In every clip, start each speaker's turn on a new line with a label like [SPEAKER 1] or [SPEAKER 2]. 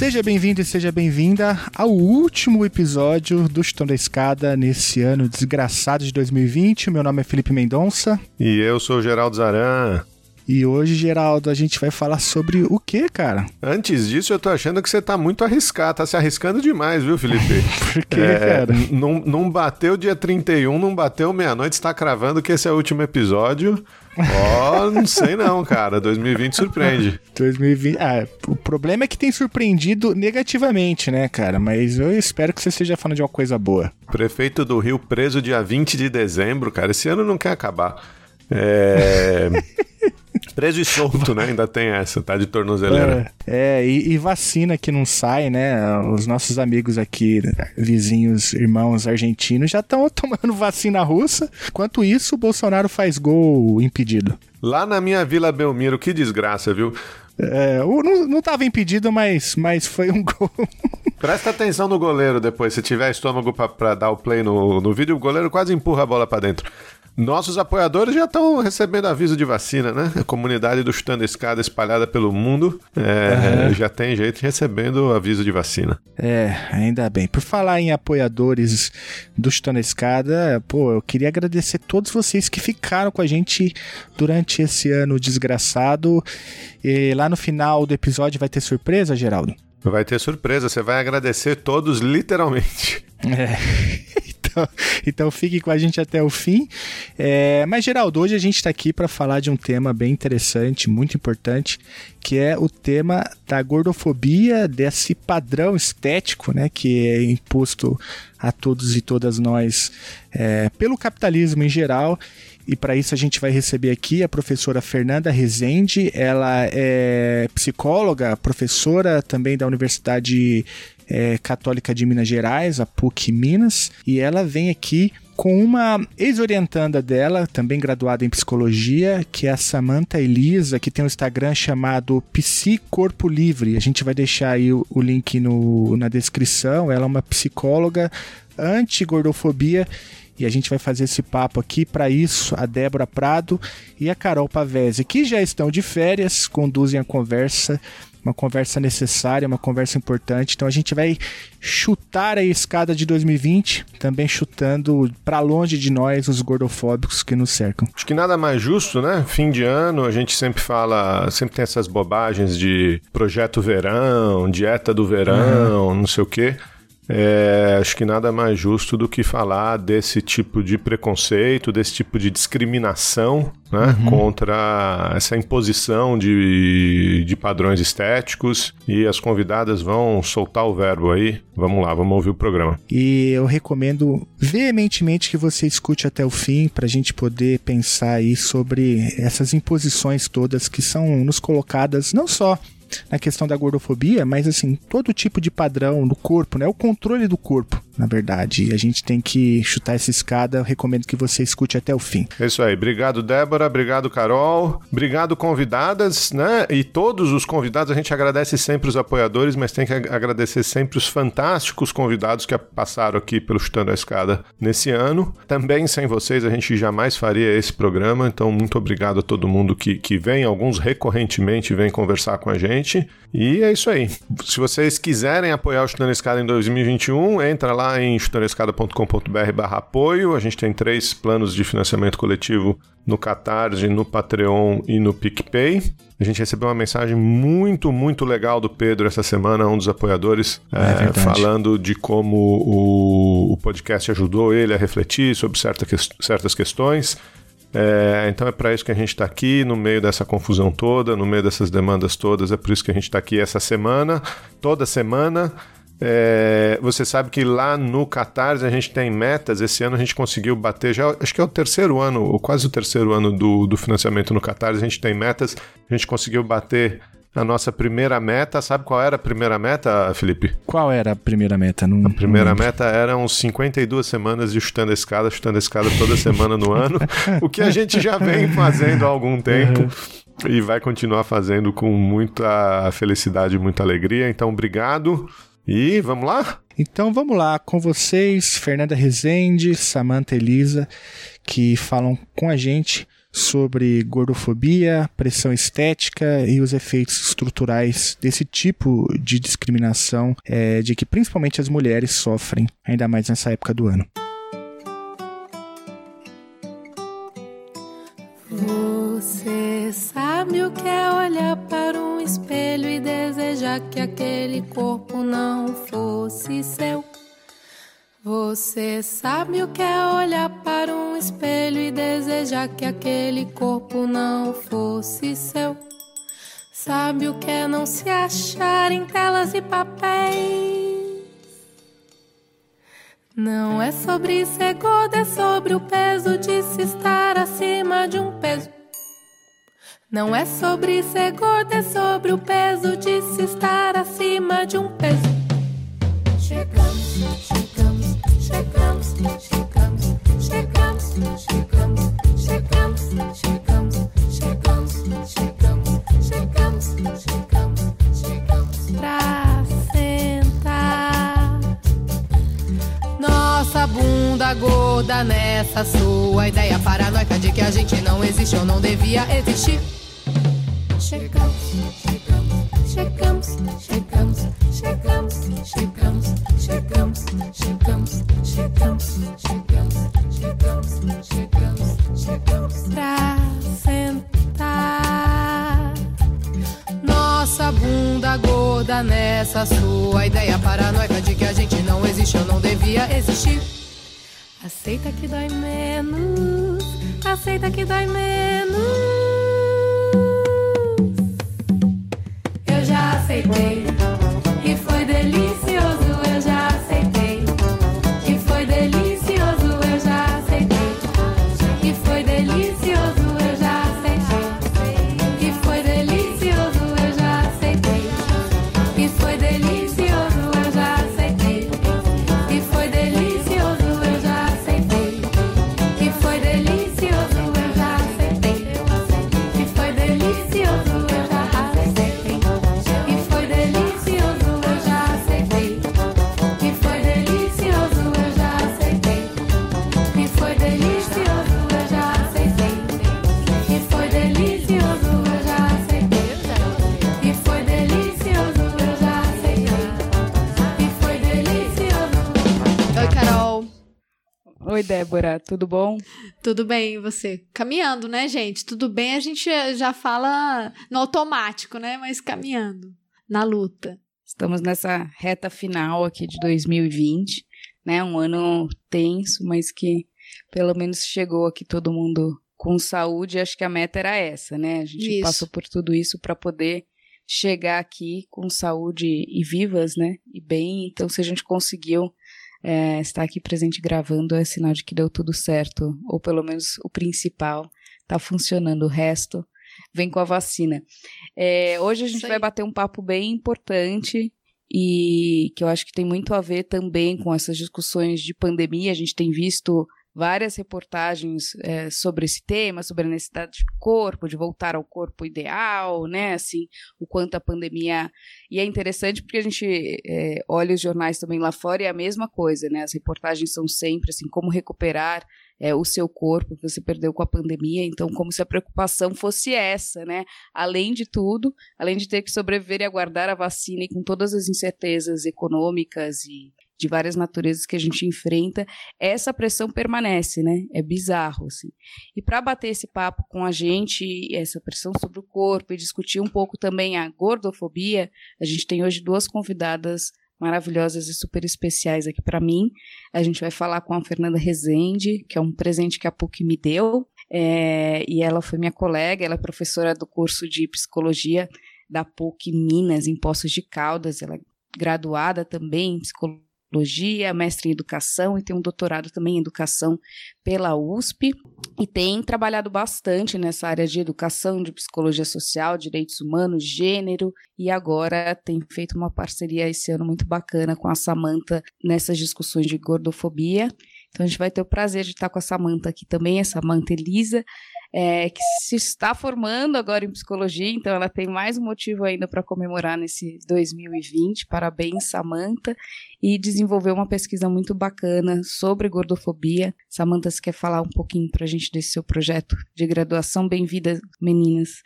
[SPEAKER 1] Seja bem-vindo e seja bem-vinda ao último episódio do Chutão da Escada nesse ano desgraçado de 2020. Meu nome é Felipe Mendonça.
[SPEAKER 2] E eu sou o Geraldo Zaran.
[SPEAKER 1] E hoje, Geraldo, a gente vai falar sobre o que, cara?
[SPEAKER 2] Antes disso, eu tô achando que você tá muito arriscado, tá se arriscando demais, viu, Felipe?
[SPEAKER 1] Por quê, é, cara?
[SPEAKER 2] Não, não bateu dia 31, não bateu meia-noite, está cravando que esse é o último episódio. Ó, oh, não sei não, cara. 2020 surpreende.
[SPEAKER 1] 2020. Ah, o problema é que tem surpreendido negativamente, né, cara? Mas eu espero que você esteja falando de uma coisa boa.
[SPEAKER 2] Prefeito do Rio preso dia 20 de dezembro, cara. Esse ano não quer acabar. É. Preso e solto, né? Ainda tem essa, tá? De tornozeleira.
[SPEAKER 1] É, é e, e, vacina que não sai, né? Os nossos amigos aqui, vizinhos, irmãos argentinos, já estão tomando vacina russa. Enquanto isso, o Bolsonaro faz gol impedido.
[SPEAKER 2] Lá na minha Vila Belmiro, que desgraça, viu?
[SPEAKER 1] É, não, não tava impedido, mas, mas foi um gol.
[SPEAKER 2] Presta atenção no goleiro depois. Se tiver estômago para dar o play no, no vídeo, o goleiro quase empurra a bola para dentro. Nossos apoiadores já estão recebendo aviso de vacina, né? A comunidade do Chutando Escada espalhada pelo mundo é, uhum. já tem gente recebendo aviso de vacina.
[SPEAKER 1] É, ainda bem. Por falar em apoiadores do Chutando Escada, pô, eu queria agradecer todos vocês que ficaram com a gente durante esse ano desgraçado. E lá no final do episódio vai ter surpresa, Geraldo?
[SPEAKER 2] Vai ter surpresa, você vai agradecer todos literalmente.
[SPEAKER 1] É. Então, então fique com a gente até o fim. É, mas, Geraldo, hoje a gente está aqui para falar de um tema bem interessante, muito importante, que é o tema da gordofobia, desse padrão estético né, que é imposto a todos e todas nós é, pelo capitalismo em geral. E para isso a gente vai receber aqui a professora Fernanda Rezende. Ela é psicóloga, professora também da Universidade é, Católica de Minas Gerais, a PUC Minas, e ela vem aqui com uma ex-orientanda dela, também graduada em psicologia, que é a Samantha Elisa, que tem um Instagram chamado Psi Corpo Livre. A gente vai deixar aí o, o link no, na descrição. Ela é uma psicóloga anti-gordofobia e a gente vai fazer esse papo aqui. Para isso, a Débora Prado e a Carol Pavese, que já estão de férias, conduzem a conversa uma conversa necessária, uma conversa importante. Então a gente vai chutar a escada de 2020, também chutando para longe de nós os gordofóbicos que nos cercam.
[SPEAKER 2] Acho que nada mais justo, né? Fim de ano, a gente sempre fala, sempre tem essas bobagens de projeto verão, dieta do verão, uhum. não sei o quê. É, acho que nada mais justo do que falar desse tipo de preconceito, desse tipo de discriminação né, uhum. contra essa imposição de, de padrões estéticos. E as convidadas vão soltar o verbo aí. Vamos lá, vamos ouvir o programa.
[SPEAKER 1] E eu recomendo veementemente que você escute até o fim para a gente poder pensar aí sobre essas imposições todas que são nos colocadas não só na questão da gordofobia, mas assim, todo tipo de padrão do corpo, né? O controle do corpo, na verdade. E a gente tem que chutar essa escada. Eu recomendo que você escute até o fim.
[SPEAKER 2] É isso aí. Obrigado, Débora. Obrigado, Carol. Obrigado, convidadas, né? E todos os convidados, a gente agradece sempre os apoiadores, mas tem que agradecer sempre os fantásticos convidados que passaram aqui pelo Chutando a Escada nesse ano. Também sem vocês a gente jamais faria esse programa, então muito obrigado a todo mundo que, que vem, alguns recorrentemente vem conversar com a gente gente. E é isso aí. Se vocês quiserem apoiar o Chutando Escada em 2021, entra lá em chutandoescada.com.br barra apoio. A gente tem três planos de financiamento coletivo no Catarse, no Patreon e no PicPay. A gente recebeu uma mensagem muito, muito legal do Pedro essa semana, um dos apoiadores, é, é, falando de como o, o podcast ajudou ele a refletir sobre certa, certas questões. É, então é para isso que a gente está aqui, no meio dessa confusão toda, no meio dessas demandas todas. É por isso que a gente está aqui essa semana, toda semana. É, você sabe que lá no Catarse a gente tem metas. Esse ano a gente conseguiu bater, já acho que é o terceiro ano, ou quase o terceiro ano do, do financiamento no Catarse. A gente tem metas. A gente conseguiu bater a nossa primeira meta. Sabe qual era a primeira meta, Felipe?
[SPEAKER 1] Qual era a primeira meta? Não,
[SPEAKER 2] a primeira meta eram 52 semanas de chutando a escada, chutando a escada toda semana no ano, o que a gente já vem fazendo há algum tempo. Uhum. E vai continuar fazendo com muita felicidade e muita alegria. Então, obrigado. E vamos lá?
[SPEAKER 1] Então vamos lá, com vocês, Fernanda Rezende, Samantha Elisa, que falam com a gente sobre gordofobia, pressão estética e os efeitos estruturais desse tipo de discriminação é, de que principalmente as mulheres sofrem, ainda mais nessa época do ano.
[SPEAKER 3] Você sabe o que é olhar para um espelho e desejar que aquele corpo não fosse seu? Você sabe o que é olhar para um espelho e desejar que aquele corpo não fosse seu? Sabe o que é não se achar em telas e papéis? Não é sobre ser gordo, é sobre o peso de se estar acima de um peso. Não é sobre ser gordo, é sobre o peso de se estar acima de um peso. Gorda nessa sua ideia paranoica de que a gente não existe ou não devia existir. Chegamos, chegamos, chegamos, gorda nessa sua ideia paranoica de que a gente não existe ou não devia existir. Aceita que dói menos, aceita que dói menos. aceitei. E foi delicioso,
[SPEAKER 4] Oi, Débora, tudo bom?
[SPEAKER 5] Tudo bem, e você? Caminhando, né, gente? Tudo bem, a gente já fala no automático, né? Mas caminhando, na luta.
[SPEAKER 4] Estamos nessa reta final aqui de 2020, né? Um ano tenso, mas que pelo menos chegou aqui todo mundo com saúde. Acho que a meta era essa, né? A gente
[SPEAKER 5] Isso.
[SPEAKER 4] passou por tudo isso para poder chegar aqui com saúde e vivas, né? E bem. Então, se a gente conseguiu é, estar aqui presente gravando, é sinal de que deu tudo certo, ou pelo menos o principal está funcionando. O resto vem com a vacina. É, hoje a gente vai bater um papo bem importante e que eu acho que tem muito a ver também com essas discussões de pandemia. A gente tem visto várias reportagens é, sobre esse tema, sobre a necessidade de corpo, de voltar ao corpo ideal, né? Assim, o quanto a pandemia. E é interessante porque a gente é, olha os jornais também lá fora e é a mesma coisa, né? As reportagens são sempre assim, como recuperar é, o seu corpo que você perdeu com a pandemia. Então, como se a preocupação fosse essa, né? Além de tudo, além de ter que sobreviver e aguardar a vacina e com todas as incertezas econômicas e de várias naturezas que a gente enfrenta, essa pressão permanece, né? É bizarro, assim. E para bater esse papo com a gente, essa pressão sobre o corpo e discutir um pouco também a gordofobia, a gente tem hoje duas convidadas maravilhosas e super especiais aqui para mim. A gente vai falar com a Fernanda Rezende, que é um presente que a PUC me deu, é, e ela foi minha colega, ela é professora do curso de psicologia da PUC Minas, em Poços de Caldas, ela é graduada também em psicologia psicologia, mestre em educação e tem um doutorado também em educação pela USP e tem trabalhado bastante nessa área de educação, de psicologia social, direitos humanos, gênero e agora tem feito uma parceria esse ano muito bacana com a Samanta nessas discussões de gordofobia. Então a gente vai ter o prazer de estar com a Samanta aqui também, a Samanta Elisa, é, que se está formando agora em psicologia, então ela tem mais um motivo ainda para comemorar nesse 2020. Parabéns, Samanta. E desenvolveu uma pesquisa muito bacana sobre gordofobia. Samanta, você quer falar um pouquinho para a gente desse seu projeto de graduação? Bem-vindas, meninas.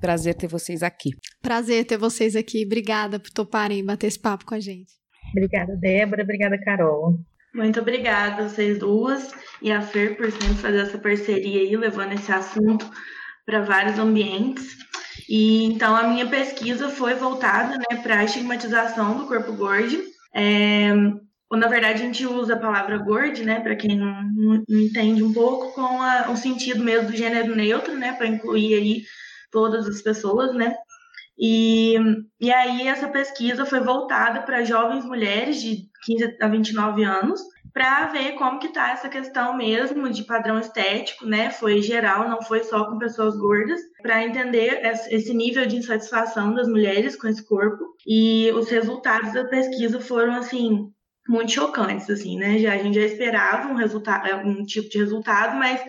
[SPEAKER 4] Prazer ter vocês aqui.
[SPEAKER 5] Prazer ter vocês aqui. Obrigada por toparem bater esse papo com a gente.
[SPEAKER 6] Obrigada, Débora. Obrigada, Carol.
[SPEAKER 7] Muito obrigada, vocês duas e a Fer por sempre fazer essa parceria aí, levando esse assunto para vários ambientes. E então a minha pesquisa foi voltada né, para a estigmatização do corpo gordo. É, ou, na verdade, a gente usa a palavra gordo, né, para quem não, não, entende um pouco, com a, o sentido mesmo do gênero neutro, né, para incluir aí todas as pessoas, né. E, e aí essa pesquisa foi voltada para jovens mulheres de 15 a 29 anos, para ver como que tá essa questão mesmo de padrão estético, né? Foi geral, não foi só com pessoas gordas, para entender esse nível de insatisfação das mulheres com esse corpo. E os resultados da pesquisa foram assim muito chocantes, assim, né? Já a gente já esperava um resultado, um tipo de resultado, mas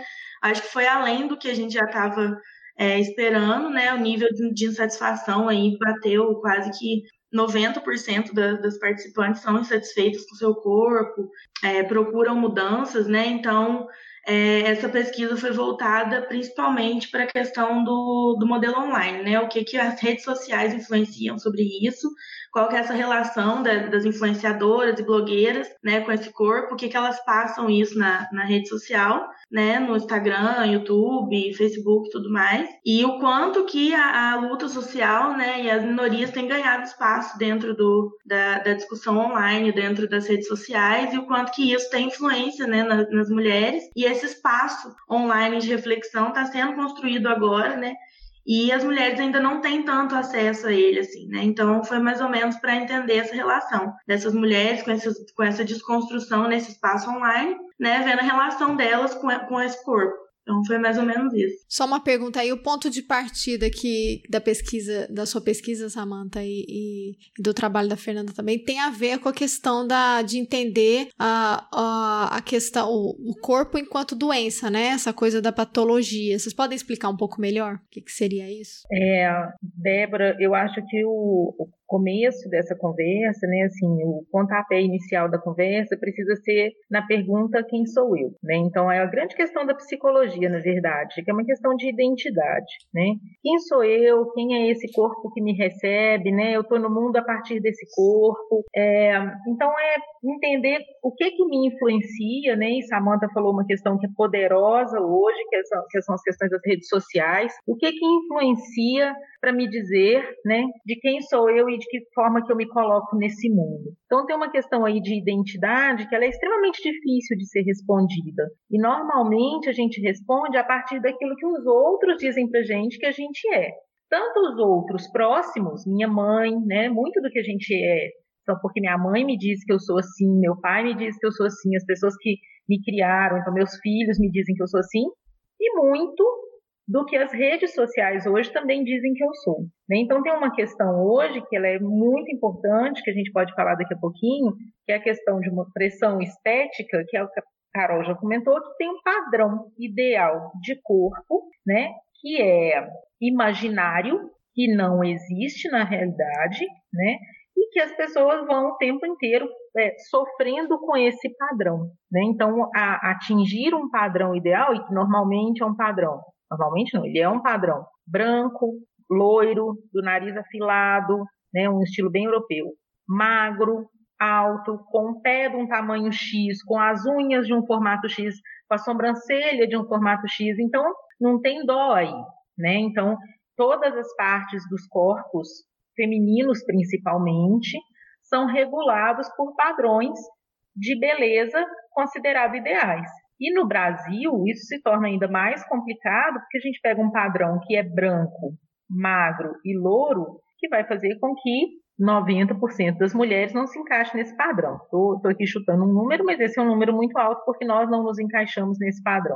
[SPEAKER 7] acho que foi além do que a gente já estava é, esperando, né? O nível de, de insatisfação aí bateu quase que 90% da, das participantes são insatisfeitas com seu corpo, é, procuram mudanças, né? Então, é, essa pesquisa foi voltada principalmente para a questão do, do modelo online, né? O que, que as redes sociais influenciam sobre isso, qual que é essa relação da, das influenciadoras e blogueiras, né, com esse corpo, o que, que elas passam isso na, na rede social, né, no Instagram, YouTube, Facebook e tudo mais, e o quanto que a, a, luta social, né, e as minorias têm ganhado espaço dentro do, da, da, discussão online, dentro das redes sociais, e o quanto que isso tem influência, né, nas, mulheres, e esse espaço online de reflexão está sendo construído agora, né, e as mulheres ainda não têm tanto acesso a ele, assim, né? Então foi mais ou menos para entender essa relação dessas mulheres com, com essa desconstrução nesse espaço online, né? Vendo a relação delas com, com esse corpo. Então foi mais ou menos isso.
[SPEAKER 5] Só uma pergunta aí, o ponto de partida que da pesquisa, da sua pesquisa, Samantha, e, e, do trabalho da Fernanda também, tem a ver com a questão da, de entender a, a, a questão, o, o corpo enquanto doença, né? Essa coisa da patologia. Vocês podem explicar um pouco melhor o que, que seria isso?
[SPEAKER 6] É, Débora, eu acho que o, o começo dessa conversa, né, assim, o pontapé inicial da conversa precisa ser na pergunta quem sou eu, né? Então é a grande questão da psicologia, na verdade, que é uma questão de identidade, né? Quem sou eu? Quem é esse corpo que me recebe, né? Eu estou no mundo a partir desse corpo. É, então é entender o que que me influencia, né? E Samantha falou uma questão que é poderosa hoje, que são, que são as questões das redes sociais. O que que influencia para me dizer, né, de quem sou eu e de que forma que eu me coloco nesse mundo. Então tem uma questão aí de identidade que ela é extremamente difícil de ser respondida. E normalmente a gente responde a partir daquilo que os outros dizem pra gente que a gente é. Tanto os outros próximos, minha mãe, né, muito do que a gente é são porque minha mãe me diz que eu sou assim, meu pai me diz que eu sou assim, as pessoas que me criaram, então meus filhos me dizem que eu sou assim, e muito do que as redes sociais hoje também dizem que eu sou. Né? Então tem uma questão hoje que ela é muito importante, que a gente pode falar daqui a pouquinho, que é a questão de uma pressão estética, que é o que a Carol já comentou, que tem um padrão ideal de corpo, né? que é imaginário, que não existe na realidade, né? e que as pessoas vão o tempo inteiro é, sofrendo com esse padrão. Né? Então, a, atingir um padrão ideal, e que normalmente é um padrão Normalmente não, ele é um padrão branco, loiro, do nariz afilado, né, um estilo bem europeu. Magro, alto, com o pé de um tamanho X, com as unhas de um formato X, com a sobrancelha de um formato X. Então, não tem dó aí, né? Então, todas as partes dos corpos, femininos principalmente, são regulados por padrões de beleza considerados ideais. E no Brasil, isso se torna ainda mais complicado, porque a gente pega um padrão que é branco, magro e louro, que vai fazer com que 90% das mulheres não se encaixam nesse padrão. Estou aqui chutando um número, mas esse é um número muito alto porque nós não nos encaixamos nesse padrão.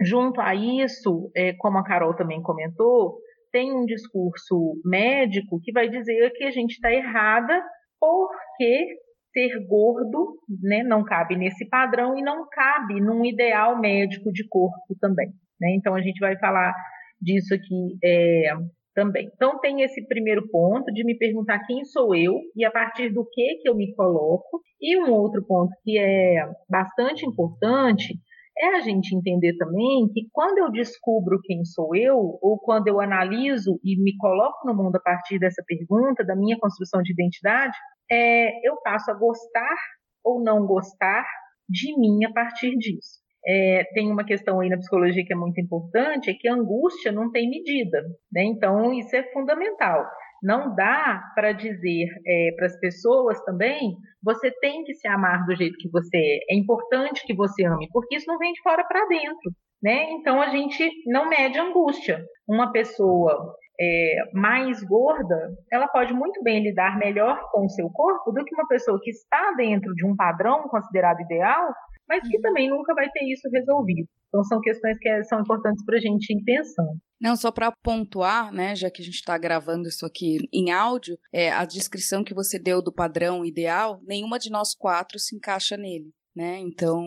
[SPEAKER 6] Junto a isso, é, como a Carol também comentou, tem um discurso médico que vai dizer que a gente está errada porque ser gordo né, não cabe nesse padrão e não cabe num ideal médico de corpo também. Né? Então, a gente vai falar disso aqui é, também. Então, tem esse primeiro ponto de me perguntar quem sou eu e a partir do que, que eu me coloco. E um outro ponto que é bastante importante é a gente entender também que quando eu descubro quem sou eu, ou quando eu analiso e me coloco no mundo a partir dessa pergunta, da minha construção de identidade, é, eu passo a gostar ou não gostar de mim a partir disso. É, tem uma questão aí na psicologia que é muito importante, é que a angústia não tem medida, né? Então isso é fundamental. Não dá para dizer é, para as pessoas também, você tem que se amar do jeito que você é. É importante que você ame, porque isso não vem de fora para dentro, né? Então a gente não mede angústia. Uma pessoa é, mais gorda, ela pode muito bem lidar melhor com o seu corpo do que uma pessoa que está dentro de um padrão considerado ideal, mas que uhum. também nunca vai ter isso resolvido. Então são questões que é, são importantes para a gente ir pensando.
[SPEAKER 4] Não, só para pontuar, né, já que a gente está gravando isso aqui em áudio, é, a descrição que você deu do padrão ideal, nenhuma de nós quatro se encaixa nele. Né? Então,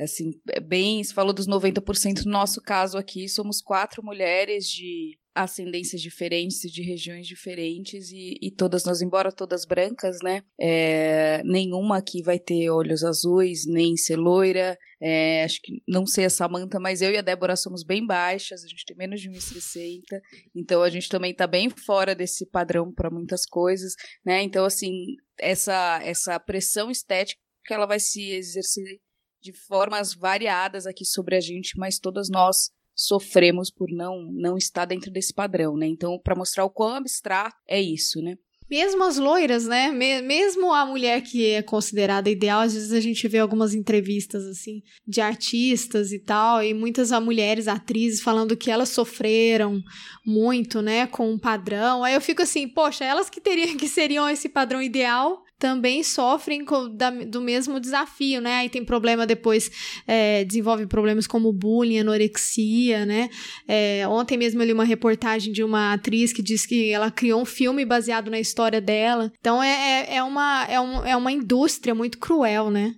[SPEAKER 4] assim, é bem, você falou dos 90%, no nosso caso aqui, somos quatro mulheres de ascendências diferentes, de regiões diferentes e, e, todas nós, embora todas brancas, né? É, nenhuma aqui vai ter olhos azuis, nem ser loira. É, acho que não sei a Samanta, mas eu e a Débora somos bem baixas, a gente tem menos de 1,60, então a gente também tá bem fora desse padrão para muitas coisas, né? Então, assim, essa, essa pressão estética ela vai se exercer de formas variadas aqui sobre a gente, mas todas nós sofremos por não não estar dentro desse padrão, né? Então, para mostrar o quão abstrato é isso, né?
[SPEAKER 5] Mesmo as loiras, né? Mesmo a mulher que é considerada ideal, às vezes a gente vê algumas entrevistas assim de artistas e tal, e muitas mulheres atrizes falando que elas sofreram muito, né, com um padrão. Aí eu fico assim, poxa, elas que teriam que seriam esse padrão ideal, também sofrem do mesmo desafio, né? Aí tem problema depois, é, desenvolve problemas como bullying, anorexia, né? É, ontem mesmo eu li uma reportagem de uma atriz que disse que ela criou um filme baseado na história dela. Então é, é, é uma, é, um, é uma indústria muito cruel, né?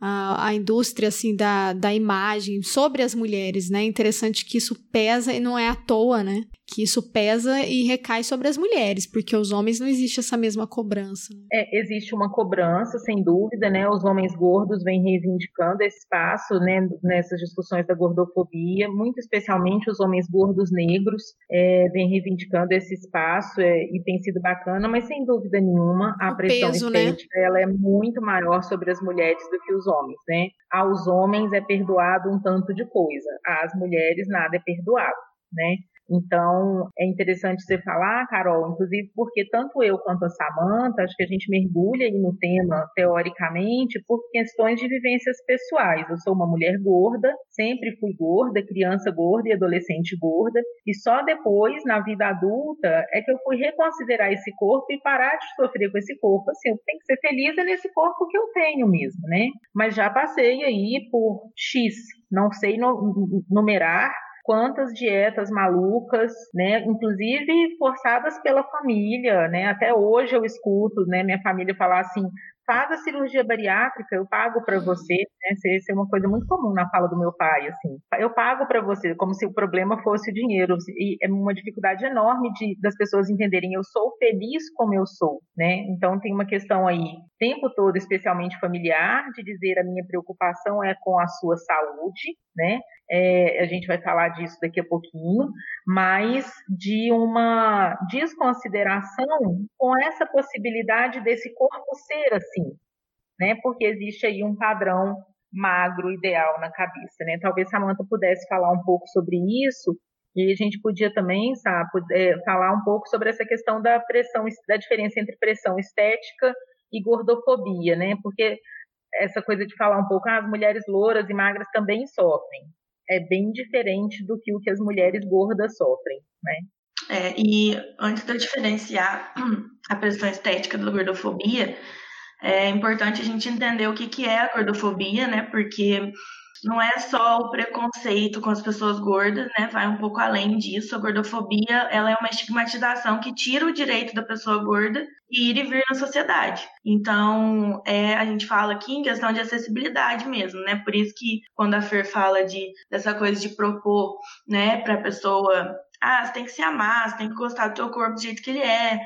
[SPEAKER 5] A, a, indústria assim da, da imagem sobre as mulheres, né? Interessante que isso pesa e não é à toa, né? Que isso pesa e recai sobre as mulheres, porque os homens não existe essa mesma cobrança. Né?
[SPEAKER 6] É, existe uma cobrança, sem dúvida, né? Os homens gordos vêm reivindicando esse espaço, né? Nessas discussões da gordofobia, muito especialmente os homens gordos negros é, vêm reivindicando esse espaço é, e tem sido bacana, mas sem dúvida nenhuma a o pressão peso, né? estética né? ela é muito maior sobre as mulheres do que os homens, né? Aos homens é perdoado um tanto de coisa, às mulheres nada é perdoado, né? Então, é interessante você falar, Carol, inclusive porque tanto eu quanto a Samanta, acho que a gente mergulha aí no tema teoricamente por questões de vivências pessoais. Eu sou uma mulher gorda, sempre fui gorda, criança gorda e adolescente gorda, e só depois, na vida adulta, é que eu fui reconsiderar esse corpo e parar de sofrer com esse corpo. Assim, eu tenho que ser feliz é nesse corpo que eu tenho mesmo, né? Mas já passei aí por X, não sei numerar quantas dietas malucas, né, inclusive forçadas pela família, né? Até hoje eu escuto, né, minha família falar assim: faz a cirurgia bariátrica, eu pago para você, né? Isso é uma coisa muito comum na fala do meu pai, assim. Eu pago para você, como se o problema fosse o dinheiro. E é uma dificuldade enorme de, das pessoas entenderem, eu sou feliz como eu sou, né? Então tem uma questão aí, tempo todo, especialmente familiar, de dizer a minha preocupação é com a sua saúde, né? É, a gente vai falar disso daqui a pouquinho, mas de uma desconsideração com essa possibilidade desse corpo ser assim, né? Porque existe aí um padrão magro ideal na cabeça, né? Talvez Samantha pudesse falar um pouco sobre isso e a gente podia também, sabe, é, falar um pouco sobre essa questão da pressão, da diferença entre pressão estética e gordofobia, né? Porque essa coisa de falar um pouco, ah, as mulheres louras e magras também sofrem é bem diferente do que o que as mulheres gordas sofrem, né?
[SPEAKER 7] É, e antes de eu diferenciar a pressão estética da gordofobia, é importante a gente entender o que, que é a gordofobia, né? Porque não é só o preconceito com as pessoas gordas, né? Vai um pouco além disso. A gordofobia, ela é uma estigmatização que tira o direito da pessoa gorda ir e vir na sociedade. Então, é, a gente fala aqui em questão de acessibilidade mesmo, né? Por isso que quando a Fer fala de dessa coisa de propor, né, para a pessoa, ah, você tem que se amar, você tem que gostar do teu corpo do jeito que ele é.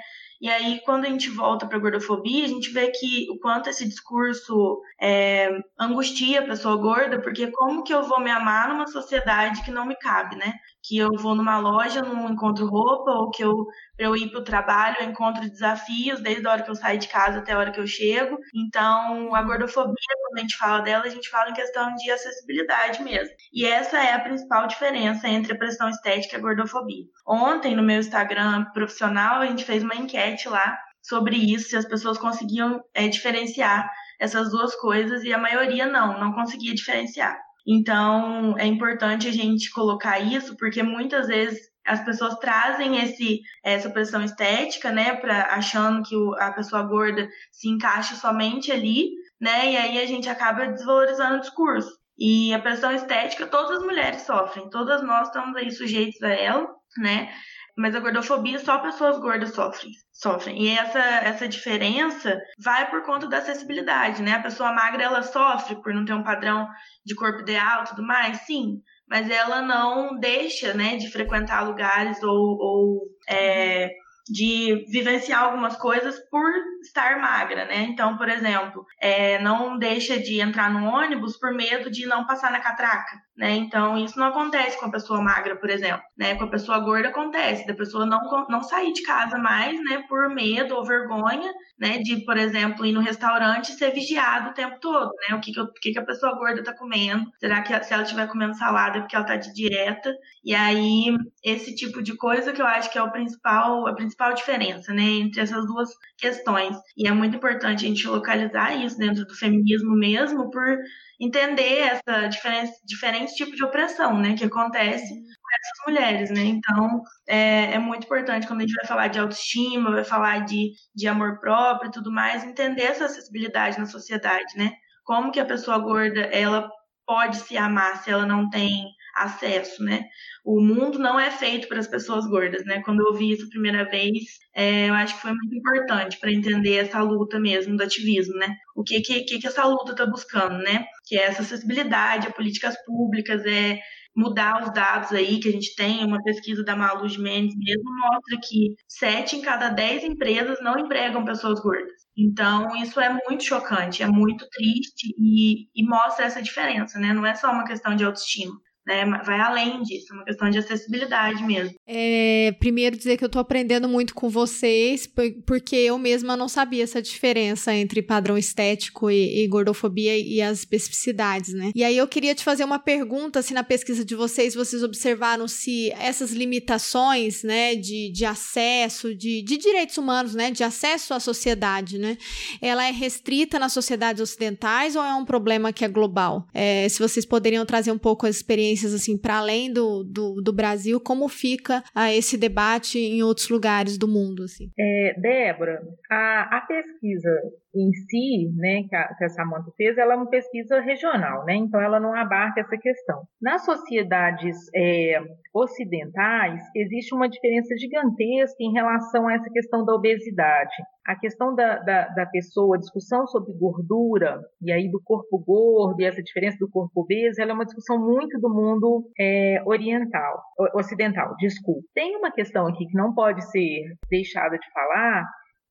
[SPEAKER 7] E aí, quando a gente volta para a gordofobia, a gente vê que o quanto esse discurso é, angustia a pessoa gorda, porque como que eu vou me amar numa sociedade que não me cabe, né? Que eu vou numa loja, não encontro roupa, ou que eu para eu ir para o trabalho, eu encontro desafios desde a hora que eu saio de casa até a hora que eu chego. Então, a gordofobia, quando a gente fala dela, a gente fala em questão de acessibilidade mesmo. E essa é a principal diferença entre a pressão estética e a gordofobia. Ontem, no meu Instagram profissional, a gente fez uma enquete lá sobre isso, se as pessoas conseguiam é, diferenciar essas duas coisas, e a maioria não, não conseguia diferenciar. Então, é importante a gente colocar isso, porque muitas vezes as pessoas trazem esse, essa pressão estética, né, pra, achando que o, a pessoa gorda se encaixa somente ali, né, e aí a gente acaba desvalorizando o discurso. E a pressão estética, todas as mulheres sofrem, todas nós estamos aí sujeitos a ela, né, mas a gordofobia só pessoas gordas sofrem, sofrem. E essa, essa diferença vai por conta da acessibilidade, né? A pessoa magra, ela sofre por não ter um padrão de corpo ideal e tudo mais, sim mas ela não deixa né, de frequentar lugares ou, ou é, de vivenciar algumas coisas por estar magra, né? Então, por exemplo, é, não deixa de entrar no ônibus por medo de não passar na catraca, né? Então, isso não acontece com a pessoa magra, por exemplo, né? Com a pessoa gorda acontece, da pessoa não, não sair de casa mais, né? Por medo ou vergonha, né? De, por exemplo, ir no restaurante e ser vigiado o tempo todo, né? O que, que, o que, que a pessoa gorda tá comendo? Será que se ela estiver comendo salada é porque ela tá de dieta? E aí, esse tipo de coisa que eu acho que é o principal, a principal diferença, né? Entre essas duas questões. E é muito importante a gente localizar isso dentro do feminismo mesmo, por entender essa diferença, diferente tipo de opressão, né, que acontece com essas mulheres, né? Então, é, é, muito importante quando a gente vai falar de autoestima, vai falar de, de amor próprio e tudo mais, entender essa acessibilidade na sociedade, né? Como que a pessoa gorda, ela pode se amar se ela não tem acesso, né? O mundo não é feito para as pessoas gordas, né? Quando eu ouvi isso a primeira vez, é, eu acho que foi muito importante para entender essa luta mesmo do ativismo, né? O que que, que essa luta está buscando, né? Que é essa acessibilidade a políticas públicas, é mudar os dados aí que a gente tem, uma pesquisa da Malu Mendes mesmo mostra que sete em cada dez empresas não empregam pessoas gordas. Então, isso é muito chocante, é muito triste e, e mostra essa diferença, né? Não é só uma questão de autoestima né? Vai além disso, é uma questão de acessibilidade mesmo.
[SPEAKER 5] É, primeiro dizer que eu tô aprendendo muito com vocês, porque eu mesma não sabia essa diferença entre padrão estético e, e, gordofobia e as especificidades, né? E aí eu queria te fazer uma pergunta, se na pesquisa de vocês, vocês observaram se essas limitações, né, de, de acesso, de, de direitos humanos, né, de acesso à sociedade, né, ela é restrita nas sociedades ocidentais ou é um problema que é global? É, se vocês poderiam trazer um pouco a experiência experiências assim para além do, do, do, Brasil, como fica ah, esse debate em outros lugares do mundo? Assim?
[SPEAKER 6] É, Débora, a, a pesquisa em si, né, que a, que a Samantha fez, ela é uma pesquisa regional, né? Então ela não abarca essa questão. Nas sociedades é, ocidentais existe uma diferença gigantesca em relação a essa questão da obesidade. A questão da, da, da pessoa, a discussão sobre gordura e aí do corpo gordo e essa diferença do corpo obeso, ela é uma discussão muito do mundo é, oriental, ocidental, desculpa. Tem uma questão aqui que não pode ser deixada de falar,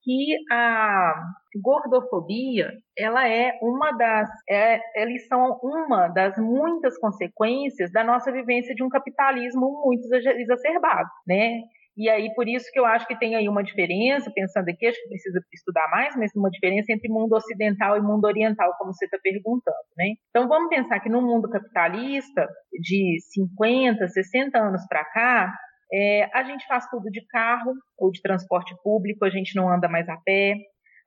[SPEAKER 6] que a gordofobia ela é uma das é, eles são uma das muitas consequências da nossa vivência de um capitalismo muito exacerbado, né? E aí, por isso que eu acho que tem aí uma diferença, pensando aqui, acho que precisa estudar mais, mas uma diferença entre mundo ocidental e mundo oriental, como você está perguntando, né? Então, vamos pensar que no mundo capitalista, de 50, 60 anos para cá, é, a gente faz tudo de carro ou de transporte público, a gente não anda mais a pé.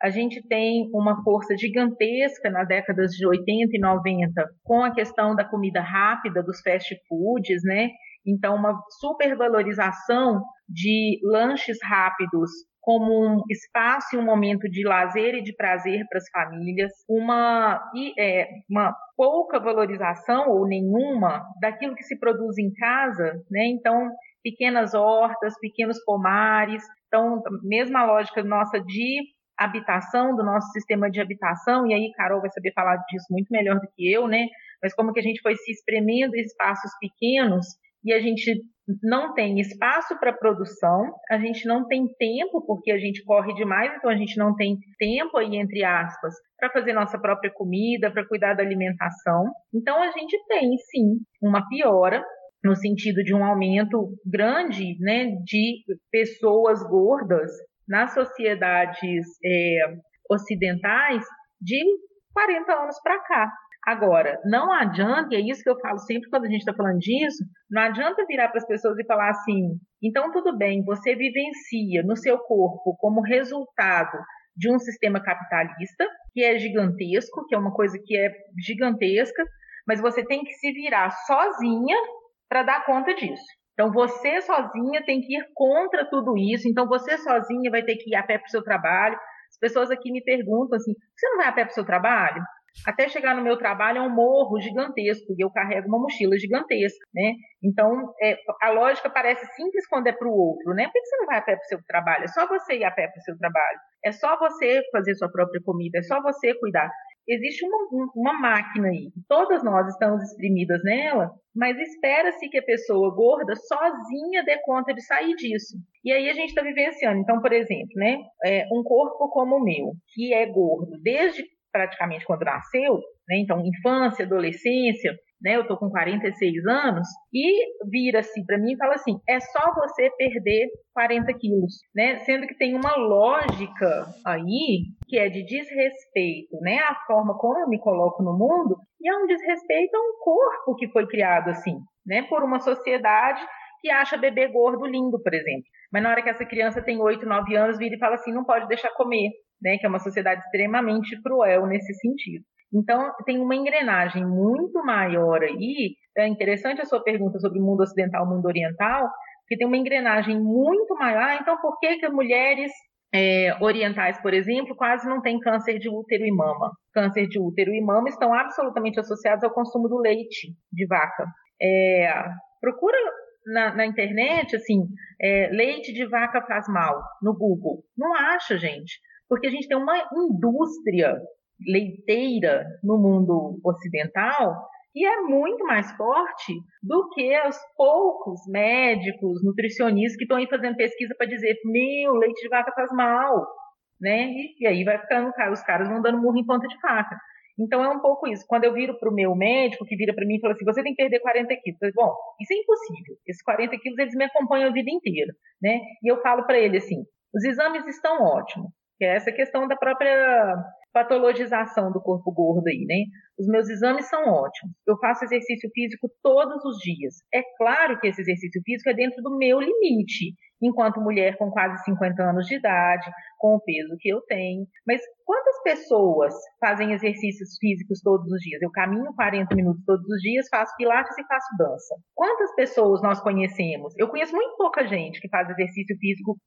[SPEAKER 6] A gente tem uma força gigantesca nas décadas de 80 e 90 com a questão da comida rápida, dos fast foods, né? Então, uma supervalorização de lanches rápidos como um espaço e um momento de lazer e de prazer para as famílias, uma, é, uma pouca valorização ou nenhuma daquilo que se produz em casa, né? Então, pequenas hortas, pequenos pomares, então, mesma lógica nossa de habitação, do nosso sistema de habitação, e aí Carol vai saber falar disso muito melhor do que eu, né? Mas como que a gente foi se espremendo em espaços pequenos e a gente não tem espaço para produção, a gente não tem tempo, porque a gente corre demais, então a gente não tem tempo aí, entre aspas, para fazer nossa própria comida, para cuidar da alimentação. Então a gente tem sim uma piora no sentido de um aumento grande né, de pessoas gordas nas sociedades é, ocidentais de 40 anos para cá. Agora, não adianta, e é isso que eu falo sempre quando a gente está falando disso, não adianta virar para as pessoas e falar assim: então tudo bem, você vivencia no seu corpo como resultado de um sistema capitalista, que é gigantesco, que é uma coisa que é gigantesca, mas você tem que se virar sozinha para dar conta disso. Então, você sozinha tem que ir contra tudo isso. Então, você sozinha vai ter que ir a pé para o seu trabalho. As pessoas aqui me perguntam assim: você não vai a pé para o seu trabalho? Até chegar no meu trabalho é um morro gigantesco e eu carrego uma mochila gigantesca, né? Então, é, a lógica parece simples quando é para o outro, né? Por que você não vai a pé para o seu trabalho? É só você ir a pé para o seu trabalho. É só você fazer sua própria comida, é só você cuidar. Existe uma, uma máquina aí, todas nós estamos exprimidas nela, mas espera-se que a pessoa gorda sozinha dê conta de sair disso. E aí a gente está vivenciando. Então, por exemplo, né, é, um corpo como o meu, que é gordo desde praticamente quando nasceu, né? Então, infância, adolescência, né? Eu tô com 46 anos e vira-se para mim e fala assim: é só você perder 40 quilos, né? Sendo que tem uma lógica aí que é de desrespeito, né? A forma como eu me coloco no mundo e é um desrespeito a um corpo que foi criado assim, né? Por uma sociedade que acha bebê gordo lindo, por exemplo. Mas na hora que essa criança tem 8, 9 anos, vira e fala assim: não pode deixar comer né, que é uma sociedade extremamente cruel nesse sentido. Então, tem uma engrenagem muito maior aí. É interessante a sua pergunta sobre mundo ocidental e mundo oriental, porque tem uma engrenagem muito maior. Ah, então, por que, que mulheres é, orientais, por exemplo, quase não têm câncer de útero e mama? Câncer de útero e mama estão absolutamente associados ao consumo do leite de vaca. É, procura na, na, internet, assim, é, leite de vaca faz mal, no Google. Não acha, gente porque a gente tem uma indústria leiteira no mundo ocidental que é muito mais forte do que os poucos médicos, nutricionistas que estão aí fazendo pesquisa para dizer, meu, leite de vaca faz mal, né? E, e aí vai ficando, os caras vão dando murro em ponta de faca. Então é um pouco isso. Quando eu viro para o meu médico, que vira para mim e fala assim, você tem que perder 40 quilos. Eu bom, isso é impossível. Esses 40 quilos, eles me acompanham a vida inteira, né? E eu falo para ele assim, os exames estão ótimos que é essa questão da própria patologização do corpo gordo aí, né? Os meus exames são ótimos. Eu faço exercício físico todos os dias. É claro que esse exercício físico é dentro do meu limite, enquanto mulher com quase 50 anos de idade, com o peso que eu tenho. Mas quantas pessoas fazem exercícios físicos todos os dias? Eu caminho 40 minutos todos os dias, faço pilates e faço dança. Quantas pessoas nós conhecemos? Eu conheço muito pouca gente que faz exercício físico